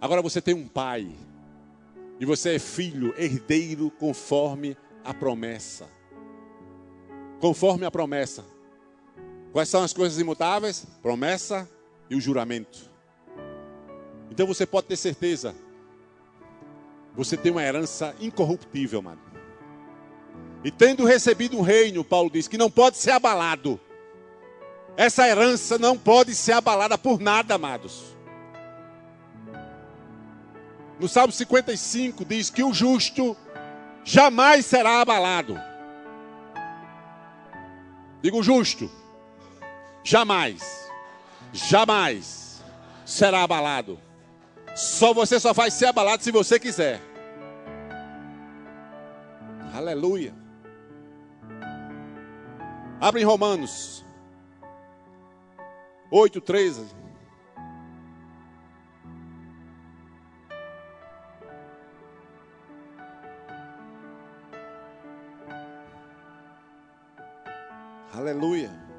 Agora você tem um pai e você é filho, herdeiro, conforme a promessa. Conforme a promessa. Quais são as coisas imutáveis? Promessa e o juramento. Então você pode ter certeza. Você tem uma herança incorruptível, mano. E tendo recebido um reino, Paulo diz que não pode ser abalado. Essa herança não pode ser abalada por nada, amados. No Salmo 55 diz que o justo jamais será abalado. Digo justo, jamais, jamais será abalado. Só você só vai ser abalado se você quiser. Aleluia. Abre em Romanos 8, 13. Aleluia.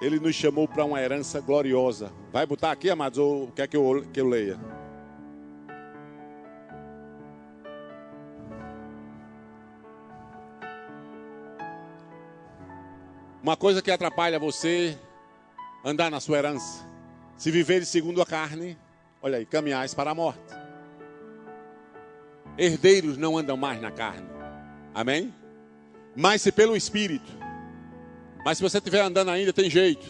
Ele nos chamou para uma herança gloriosa. Vai botar aqui, amados, ou quer que eu, que eu leia? Uma coisa que atrapalha você andar na sua herança. Se viver segundo a carne, olha aí, caminhais para a morte. Herdeiros não andam mais na carne. Amém? mas se pelo Espírito. Mas se você estiver andando ainda, tem jeito.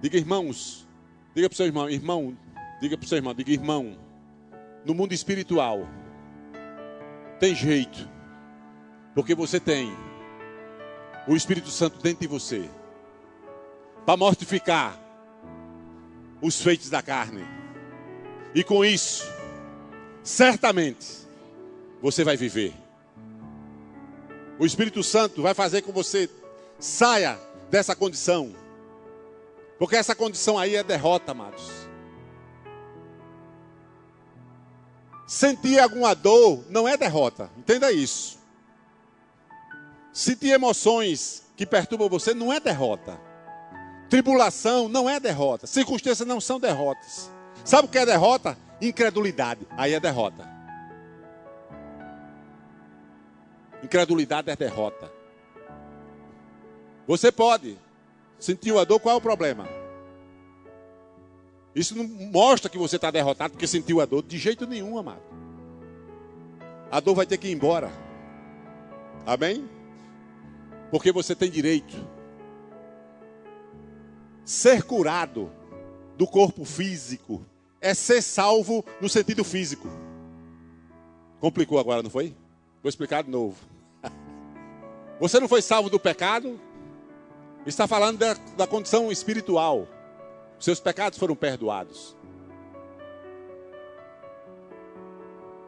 Diga, irmãos, diga para o seu irmão, irmão, diga para o seu irmão, diga, irmão, no mundo espiritual, tem jeito, porque você tem o Espírito Santo dentro de você, para mortificar os feitos da carne, e com isso, certamente, você vai viver. O Espírito Santo vai fazer com você saia dessa condição. Porque essa condição aí é derrota, amados. Sentir alguma dor não é derrota. Entenda isso. Sentir emoções que perturbam você não é derrota. Tribulação não é derrota. Circunstâncias não são derrotas. Sabe o que é derrota? Incredulidade. Aí é derrota. Incredulidade é derrota. Você pode sentir uma dor, qual é o problema? Isso não mostra que você está derrotado porque sentiu a dor, de jeito nenhum, amado. A dor vai ter que ir embora. Amém? Porque você tem direito ser curado do corpo físico é ser salvo no sentido físico. Complicou agora, não foi? Vou explicar de novo. Você não foi salvo do pecado? Está falando da, da condição espiritual. Seus pecados foram perdoados.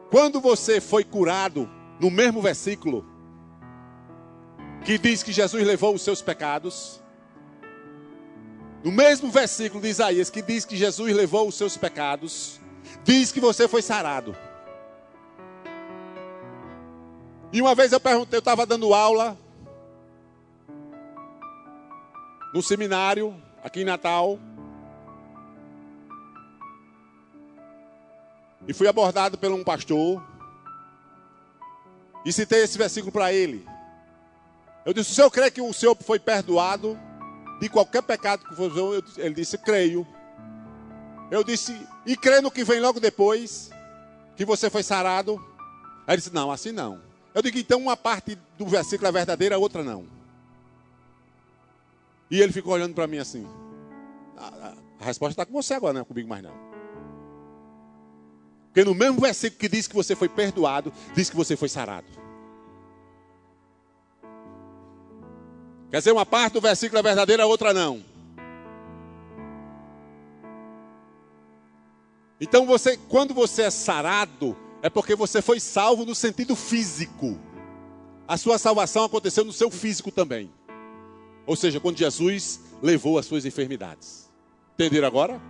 Quando você foi curado, no mesmo versículo, que diz que Jesus levou os seus pecados, no mesmo versículo de Isaías, que diz que Jesus levou os seus pecados, diz que você foi sarado. E uma vez eu perguntei, eu estava dando aula no seminário, aqui em Natal. E fui abordado por um pastor. E citei esse versículo para ele. Eu disse: O senhor crê que o senhor foi perdoado de qualquer pecado que for? Ele disse: Creio. Eu disse: E crê no que vem logo depois? Que você foi sarado? Ele disse: Não, assim não. Eu digo: Então uma parte do versículo é verdadeira, a outra não. E ele ficou olhando para mim assim. A, a, resposta está com você agora, não é comigo mais não. Porque no mesmo versículo que diz que você foi perdoado, diz que você foi sarado. Quer dizer, uma parte do versículo é verdadeira, a outra não. Então você, quando você é sarado, é porque você foi salvo no sentido físico. A sua salvação aconteceu no seu físico também. Ou seja, quando Jesus levou as suas enfermidades. Entenderam agora?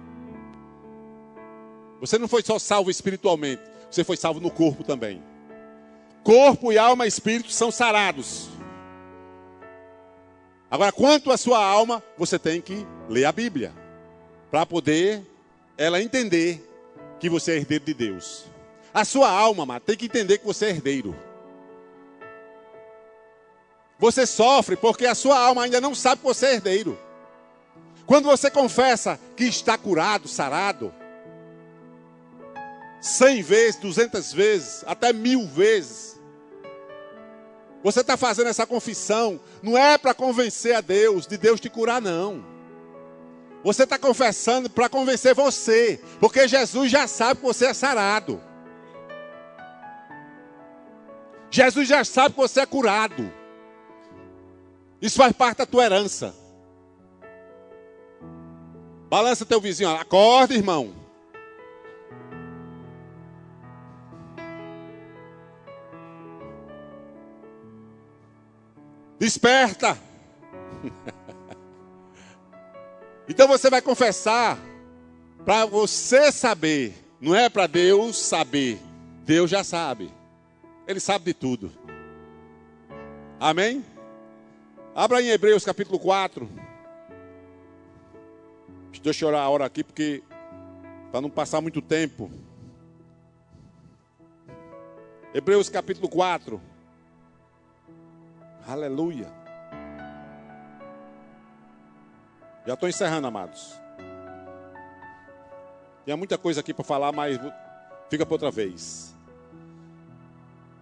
Você não foi só salvo espiritualmente, você foi salvo no corpo também. Corpo e alma e espírito são sarados. Agora, quanto à sua alma, você tem que ler a Bíblia para poder ela entender que você é herdeiro de Deus. A sua alma, amado, tem que entender que você é herdeiro. Você sofre porque a sua alma ainda não sabe que você é herdeiro. Quando você confessa que está curado, sarado, cem vezes, duzentas vezes, até mil vezes. Você está fazendo essa confissão, não é para convencer a Deus, de Deus te curar, não. Você está confessando para convencer você, porque Jesus já sabe que você é sarado. Jesus já sabe que você é curado. Isso faz parte da tua herança. Balança teu vizinho, acorda, irmão. Desperta! [LAUGHS] então você vai confessar para você saber, não é para Deus saber. Deus já sabe. Ele sabe de tudo. Amém? Abra em Hebreus capítulo 4. Deixa eu orar a hora aqui, porque para não passar muito tempo. Hebreus capítulo 4. Aleluia. Já estou encerrando, amados. Tinha muita coisa aqui para falar, mas fica para outra vez.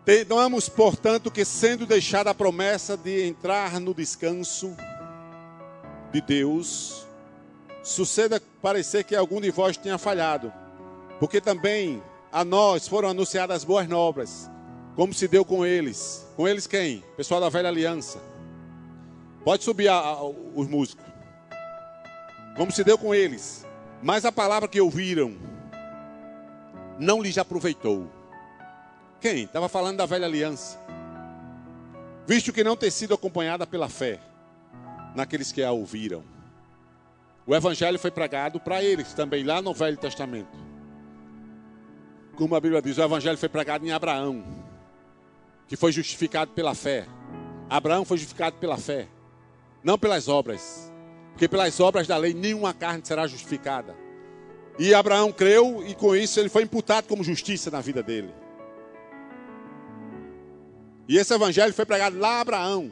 Tenhamos, portanto, que sendo deixada a promessa de entrar no descanso de Deus, suceda parecer que algum de vós tenha falhado, porque também a nós foram anunciadas boas novas, como se deu com eles. Com eles quem? Pessoal da velha aliança. Pode subir a, a, os músicos. Como se deu com eles. Mas a palavra que ouviram não lhes aproveitou. Quem? Estava falando da velha aliança. Visto que não tem sido acompanhada pela fé naqueles que a ouviram. O evangelho foi pregado para eles também, lá no Velho Testamento. Como a Bíblia diz, o evangelho foi pregado em Abraão que foi justificado pela fé. Abraão foi justificado pela fé, não pelas obras. Porque pelas obras da lei nenhuma carne será justificada. E Abraão creu e com isso ele foi imputado como justiça na vida dele. E esse evangelho foi pregado lá a Abraão.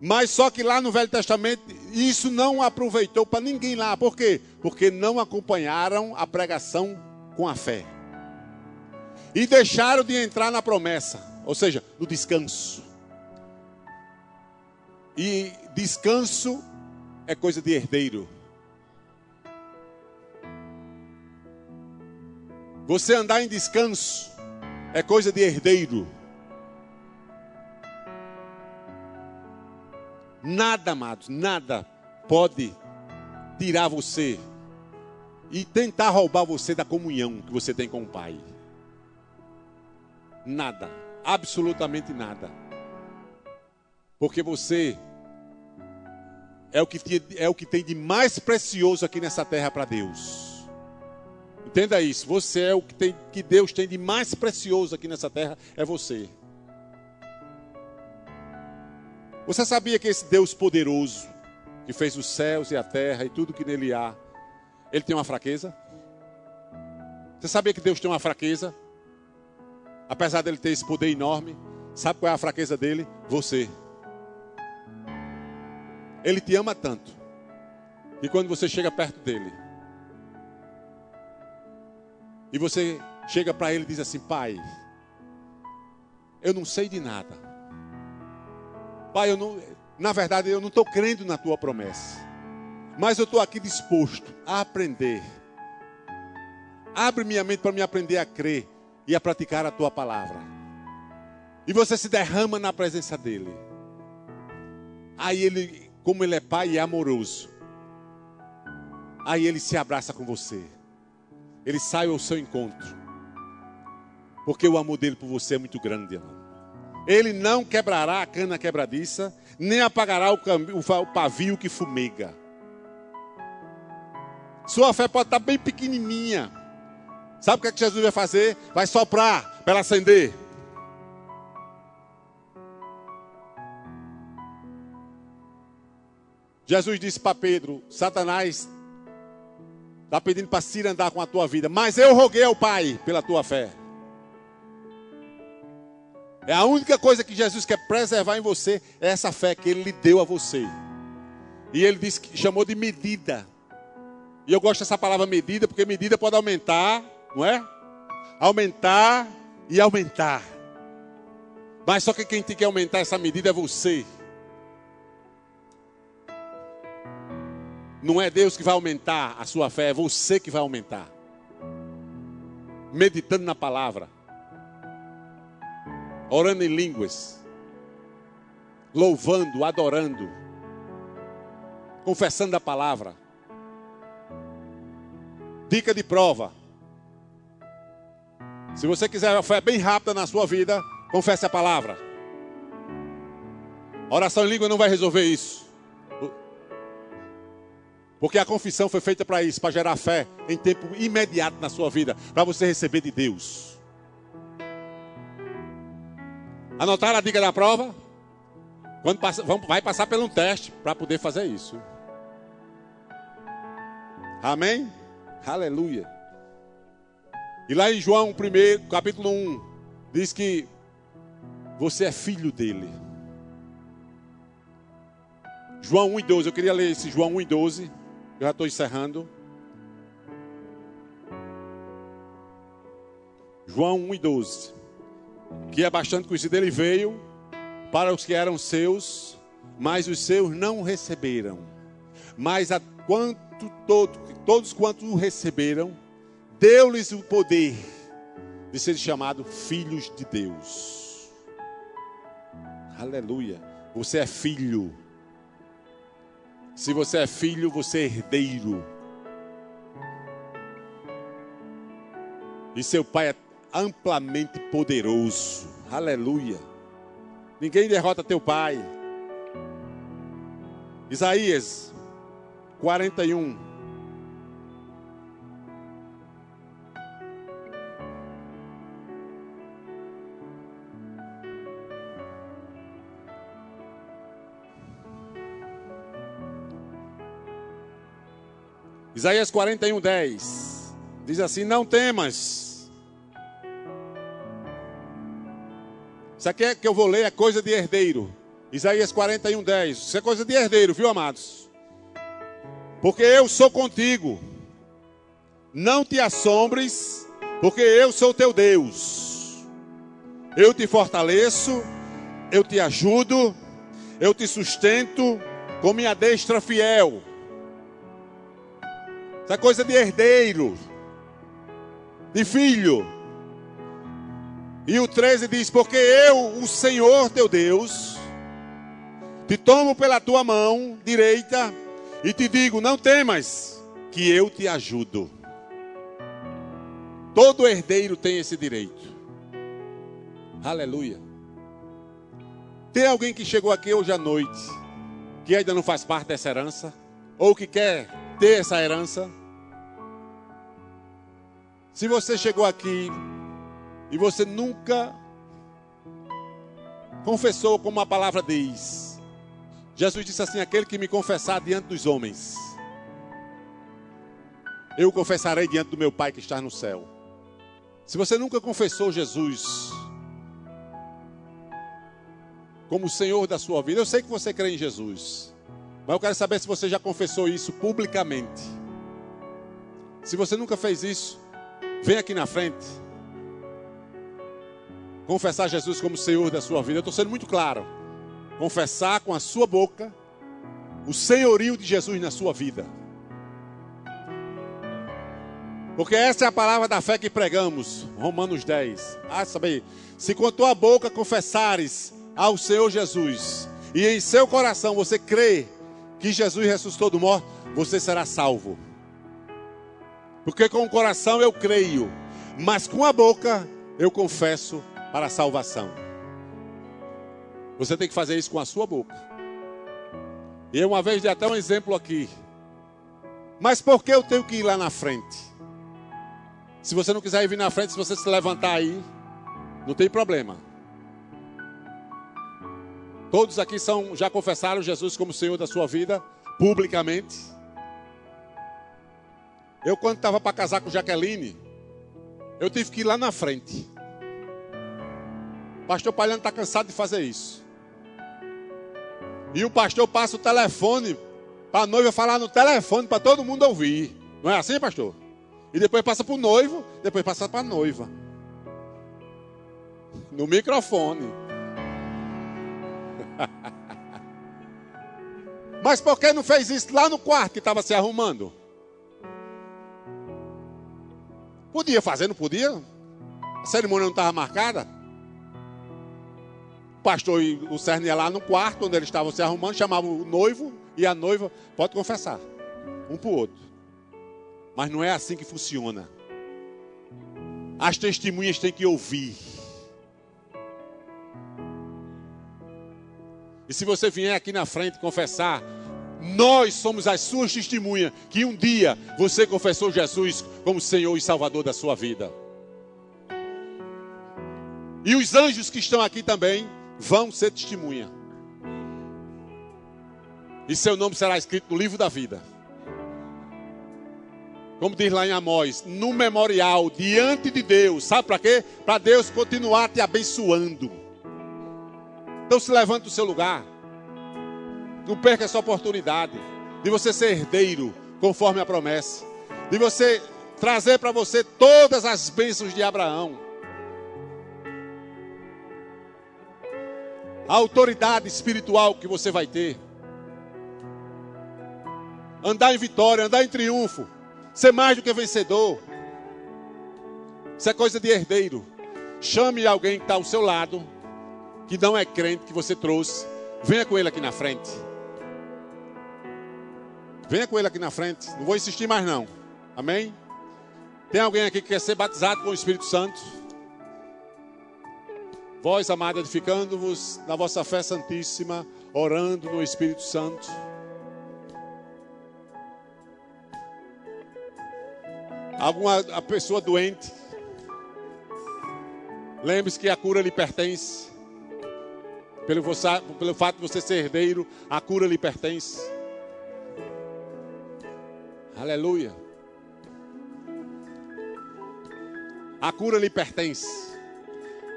Mas só que lá no Velho Testamento isso não aproveitou para ninguém lá. Por quê? Porque não acompanharam a pregação com a fé e deixaram de entrar na promessa, ou seja, no descanso. E descanso é coisa de herdeiro. Você andar em descanso é coisa de herdeiro. Nada, amados, nada pode tirar você e tentar roubar você da comunhão que você tem com o Pai. Nada, absolutamente nada. Porque você é o que, é o que tem de mais precioso aqui nessa terra para Deus. Entenda isso. Você é o que, tem, que Deus tem de mais precioso aqui nessa terra, é você. Você sabia que esse Deus poderoso, que fez os céus e a terra e tudo que nele há, ele tem uma fraqueza? Você sabia que Deus tem uma fraqueza? Apesar dele ter esse poder enorme, sabe qual é a fraqueza dele? Você. Ele te ama tanto. E quando você chega perto dele, e você chega para ele e diz assim: Pai, eu não sei de nada. Pai, eu não, na verdade, eu não estou crendo na tua promessa. Mas eu estou aqui disposto a aprender. Abre minha mente para me aprender a crer e a praticar a tua palavra. E você se derrama na presença dele. Aí ele, como ele é pai e é amoroso, aí ele se abraça com você. Ele sai ao seu encontro. Porque o amor dele por você é muito grande. Ele não quebrará a cana quebradiça, nem apagará o, o pavio que fumega. Sua fé pode estar bem pequenininha. Sabe o que, é que Jesus vai fazer? Vai soprar para ela acender. Jesus disse para Pedro: Satanás está pedindo para Ciro andar com a tua vida, mas eu roguei ao Pai pela tua fé. É a única coisa que Jesus quer preservar em você é essa fé que ele lhe deu a você. E ele disse que chamou de medida. E eu gosto dessa palavra medida, porque medida pode aumentar, não é? Aumentar e aumentar. Mas só que quem tem que aumentar essa medida é você. Não é Deus que vai aumentar a sua fé, é você que vai aumentar. Meditando na palavra orando em línguas, louvando, adorando, confessando a palavra. Dica de prova. Se você quiser uma fé bem rápida na sua vida, confesse a palavra. A oração em língua não vai resolver isso. Porque a confissão foi feita para isso, para gerar fé em tempo imediato na sua vida, para você receber de Deus. Anotaram a dica da prova? Quando passa, vai passar por um teste para poder fazer isso. Amém? Aleluia. E lá em João 1, capítulo 1, diz que você é filho dele. João 1 e 12, eu queria ler esse João 1 e 12, eu já estou encerrando. João 1 e 12 que é bastante conhecido, ele veio para os que eram seus, mas os seus não receberam. Mas a quanto todo, todos quantos o receberam, deu-lhes o poder de serem chamados filhos de Deus. Aleluia. Você é filho. Se você é filho, você é herdeiro. E seu pai é amplamente poderoso. Aleluia. Ninguém derrota teu pai. Isaías 41. Isaías 41, 10. Diz assim: Não temas Isso aqui é que eu vou ler é coisa de herdeiro. Isaías 41, 10. Isso é coisa de herdeiro, viu, amados? Porque eu sou contigo. Não te assombres, porque eu sou teu Deus. Eu te fortaleço, eu te ajudo, eu te sustento com minha destra fiel. Essa coisa de herdeiro, de filho. E o 13 diz: Porque eu, o Senhor teu Deus, te tomo pela tua mão direita e te digo: Não temas, que eu te ajudo. Todo herdeiro tem esse direito. Aleluia. Tem alguém que chegou aqui hoje à noite que ainda não faz parte dessa herança? Ou que quer ter essa herança? Se você chegou aqui e você nunca confessou como a palavra diz, Jesus disse assim: aquele que me confessar diante dos homens, eu confessarei diante do meu Pai que está no céu. Se você nunca confessou Jesus como o Senhor da sua vida, eu sei que você crê em Jesus, mas eu quero saber se você já confessou isso publicamente. Se você nunca fez isso, vem aqui na frente. Confessar Jesus como Senhor da sua vida. Eu estou sendo muito claro. Confessar com a sua boca o senhorio de Jesus na sua vida. Porque essa é a palavra da fé que pregamos, Romanos 10. Ah, sabe, se com a tua boca confessares ao Senhor Jesus e em seu coração você crê que Jesus ressuscitou do morto, você será salvo. Porque com o coração eu creio, mas com a boca eu confesso para a salvação. Você tem que fazer isso com a sua boca. E eu uma vez dei até um exemplo aqui. Mas por que eu tenho que ir lá na frente? Se você não quiser vir na frente, se você se levantar aí, não tem problema. Todos aqui são, já confessaram Jesus como Senhor da sua vida, publicamente. Eu, quando estava para casar com Jaqueline, eu tive que ir lá na frente. O pastor Palhano está cansado de fazer isso. E o pastor passa o telefone para a noiva falar no telefone para todo mundo ouvir. Não é assim, pastor? E depois passa para o noivo, depois passa para a noiva. No microfone. [LAUGHS] Mas por que não fez isso lá no quarto que estava se arrumando? Podia fazer, não podia? A cerimônia não estava marcada? O pastor e o Cerne lá no quarto onde eles estavam se arrumando, chamava o noivo e a noiva, pode confessar, um para o outro. Mas não é assim que funciona. As testemunhas têm que ouvir. E se você vier aqui na frente confessar, nós somos as suas testemunhas que um dia você confessou Jesus como Senhor e Salvador da sua vida. E os anjos que estão aqui também vão ser testemunha. E seu nome será escrito no livro da vida como diz lá em Amós, no memorial, diante de Deus. Sabe para quê? Para Deus continuar te abençoando. Então se levante do seu lugar. Não perca essa oportunidade de você ser herdeiro, conforme a promessa. De você trazer para você todas as bênçãos de Abraão. A autoridade espiritual que você vai ter. Andar em vitória, andar em triunfo ser mais do que vencedor. Isso é coisa de herdeiro. Chame alguém que está ao seu lado, que não é crente, que você trouxe. Venha com ele aqui na frente. Venha com ele aqui na frente. Não vou insistir mais não. Amém? Tem alguém aqui que quer ser batizado com o Espírito Santo? Vós, amados, edificando-vos na vossa fé santíssima, orando no Espírito Santo. alguma pessoa doente, lembre-se que a cura lhe pertence. Pelo, você, pelo fato de você ser herdeiro, a cura lhe pertence. Aleluia. A cura lhe pertence.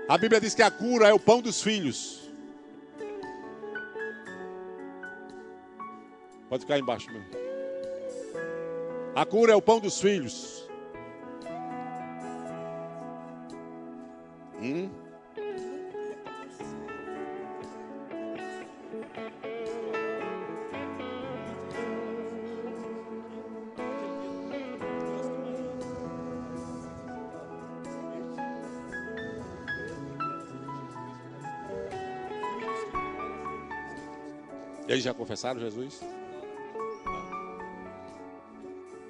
A Bíblia diz que a cura é o pão dos filhos. Pode ficar embaixo mesmo. A cura é o pão dos filhos. Hum? Já confessaram Jesus?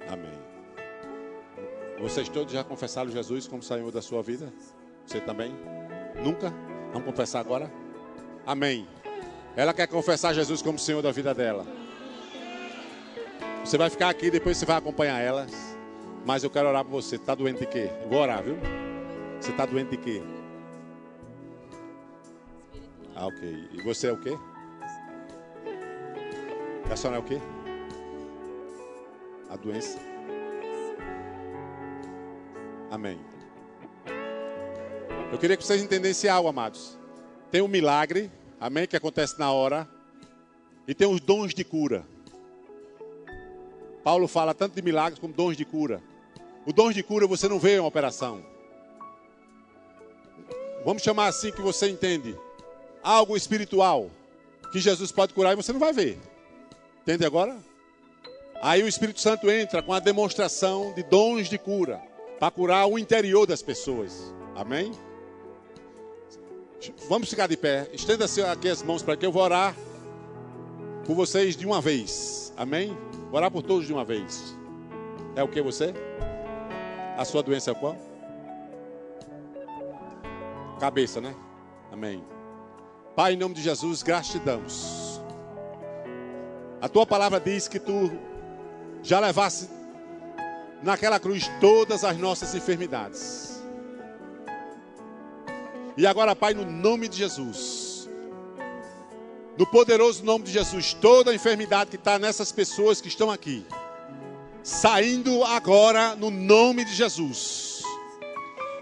Amém. Vocês todos já confessaram Jesus como Senhor da sua vida? Você também? Nunca? Vamos confessar agora? Amém. Ela quer confessar Jesus como Senhor da vida dela. Você vai ficar aqui, depois você vai acompanhar ela. Mas eu quero orar por você. Está doente de quê? Eu vou orar, viu? Você está doente de quê? Ah, ok. E você é o quê? A senhora é o quê? A doença. Amém. Eu queria que vocês entendessem algo, amados. Tem um milagre, amém, que acontece na hora. E tem os dons de cura. Paulo fala tanto de milagres como dons de cura. O dons de cura você não vê em uma operação. Vamos chamar assim que você entende. Algo espiritual que Jesus pode curar e você não vai ver. Entende agora? Aí o Espírito Santo entra com a demonstração de dons de cura para curar o interior das pessoas. Amém? Vamos ficar de pé. Estenda aqui as mãos para que eu vou orar por vocês de uma vez. Amém? Vou orar por todos de uma vez. É o que você? A sua doença é qual? Cabeça, né? Amém. Pai, em nome de Jesus, gratidamos. A tua palavra diz que tu já levasse naquela cruz todas as nossas enfermidades. E agora, Pai, no nome de Jesus, no poderoso nome de Jesus, toda a enfermidade que está nessas pessoas que estão aqui, saindo agora no nome de Jesus.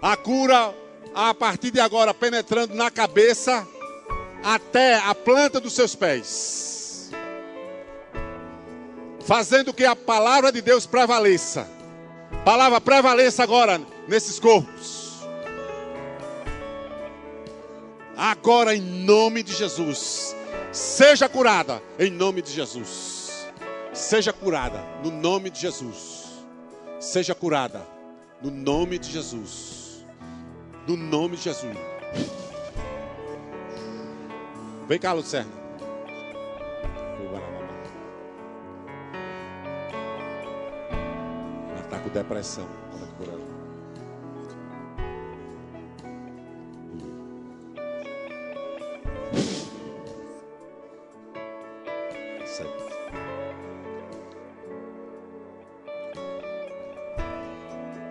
A cura a partir de agora penetrando na cabeça até a planta dos seus pés. Fazendo que a palavra de Deus prevaleça. palavra prevaleça agora nesses corpos. Agora em nome de Jesus Seja curada em nome de Jesus. Seja curada no nome de Jesus. Seja curada no nome de Jesus. No nome de Jesus. Vem cá, Lucerna. Depressão. Ela.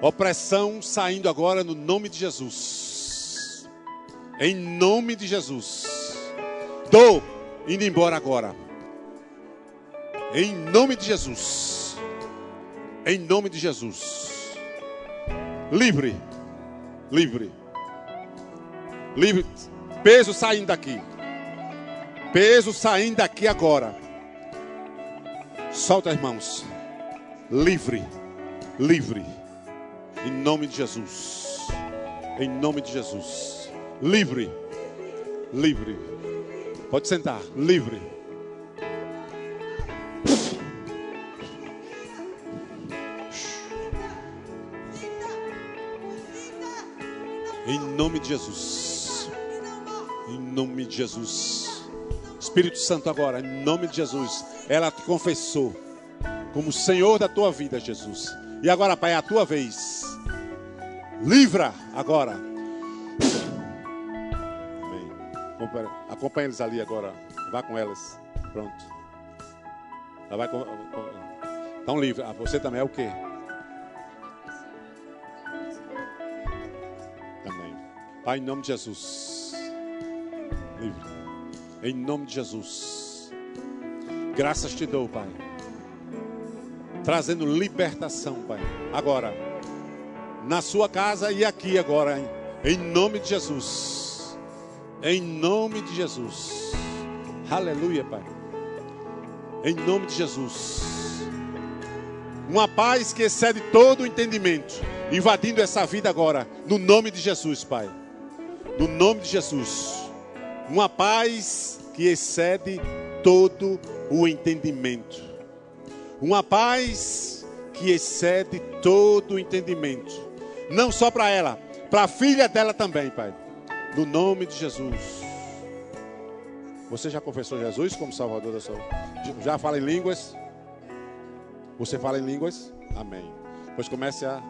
Opressão saindo agora no nome de Jesus. Em nome de Jesus. Dou indo embora agora. Em nome de Jesus. Em nome de Jesus. Livre. Livre. Livre. Peso saindo daqui. Peso saindo daqui agora. Solta, irmãos. Livre. Livre. Em nome de Jesus. Em nome de Jesus. Livre. Livre. Pode sentar. Livre. Em nome de Jesus. Em nome de Jesus. Espírito Santo agora, em nome de Jesus, ela te confessou como Senhor da tua vida, Jesus. E agora, Pai, é a tua vez. Livra agora. Amém. Acompanha eles ali agora. Vá com elas. Pronto. Ela vai. Então livre. Ah, você também é o quê? Pai, em nome de Jesus. Livre. Em nome de Jesus. Graças te dou, Pai. Trazendo libertação, Pai. Agora na sua casa e aqui agora, em nome de Jesus. Em nome de Jesus. Aleluia, Pai. Em nome de Jesus. Uma paz que excede todo o entendimento, invadindo essa vida agora, no nome de Jesus, Pai. No nome de Jesus. Uma paz que excede todo o entendimento. Uma paz que excede todo o entendimento não só para ela, para a filha dela também, Pai. No nome de Jesus. Você já confessou Jesus como Salvador da sua vida? Já fala em línguas? Você fala em línguas? Amém. Pois comece a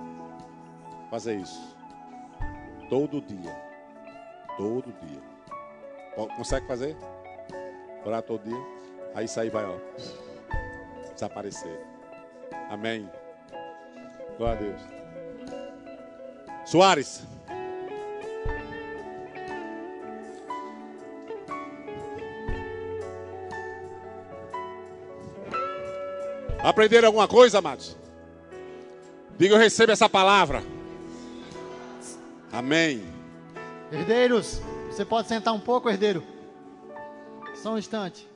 fazer isso. Todo dia. Todo dia. Consegue fazer? Orar todo dia? Aí isso aí vai, ó. Desaparecer. Amém. Glória a Deus. Soares. Aprenderam alguma coisa, amados? Diga, eu recebo essa palavra. Amém. Herdeiros, você pode sentar um pouco, herdeiro? Só um instante.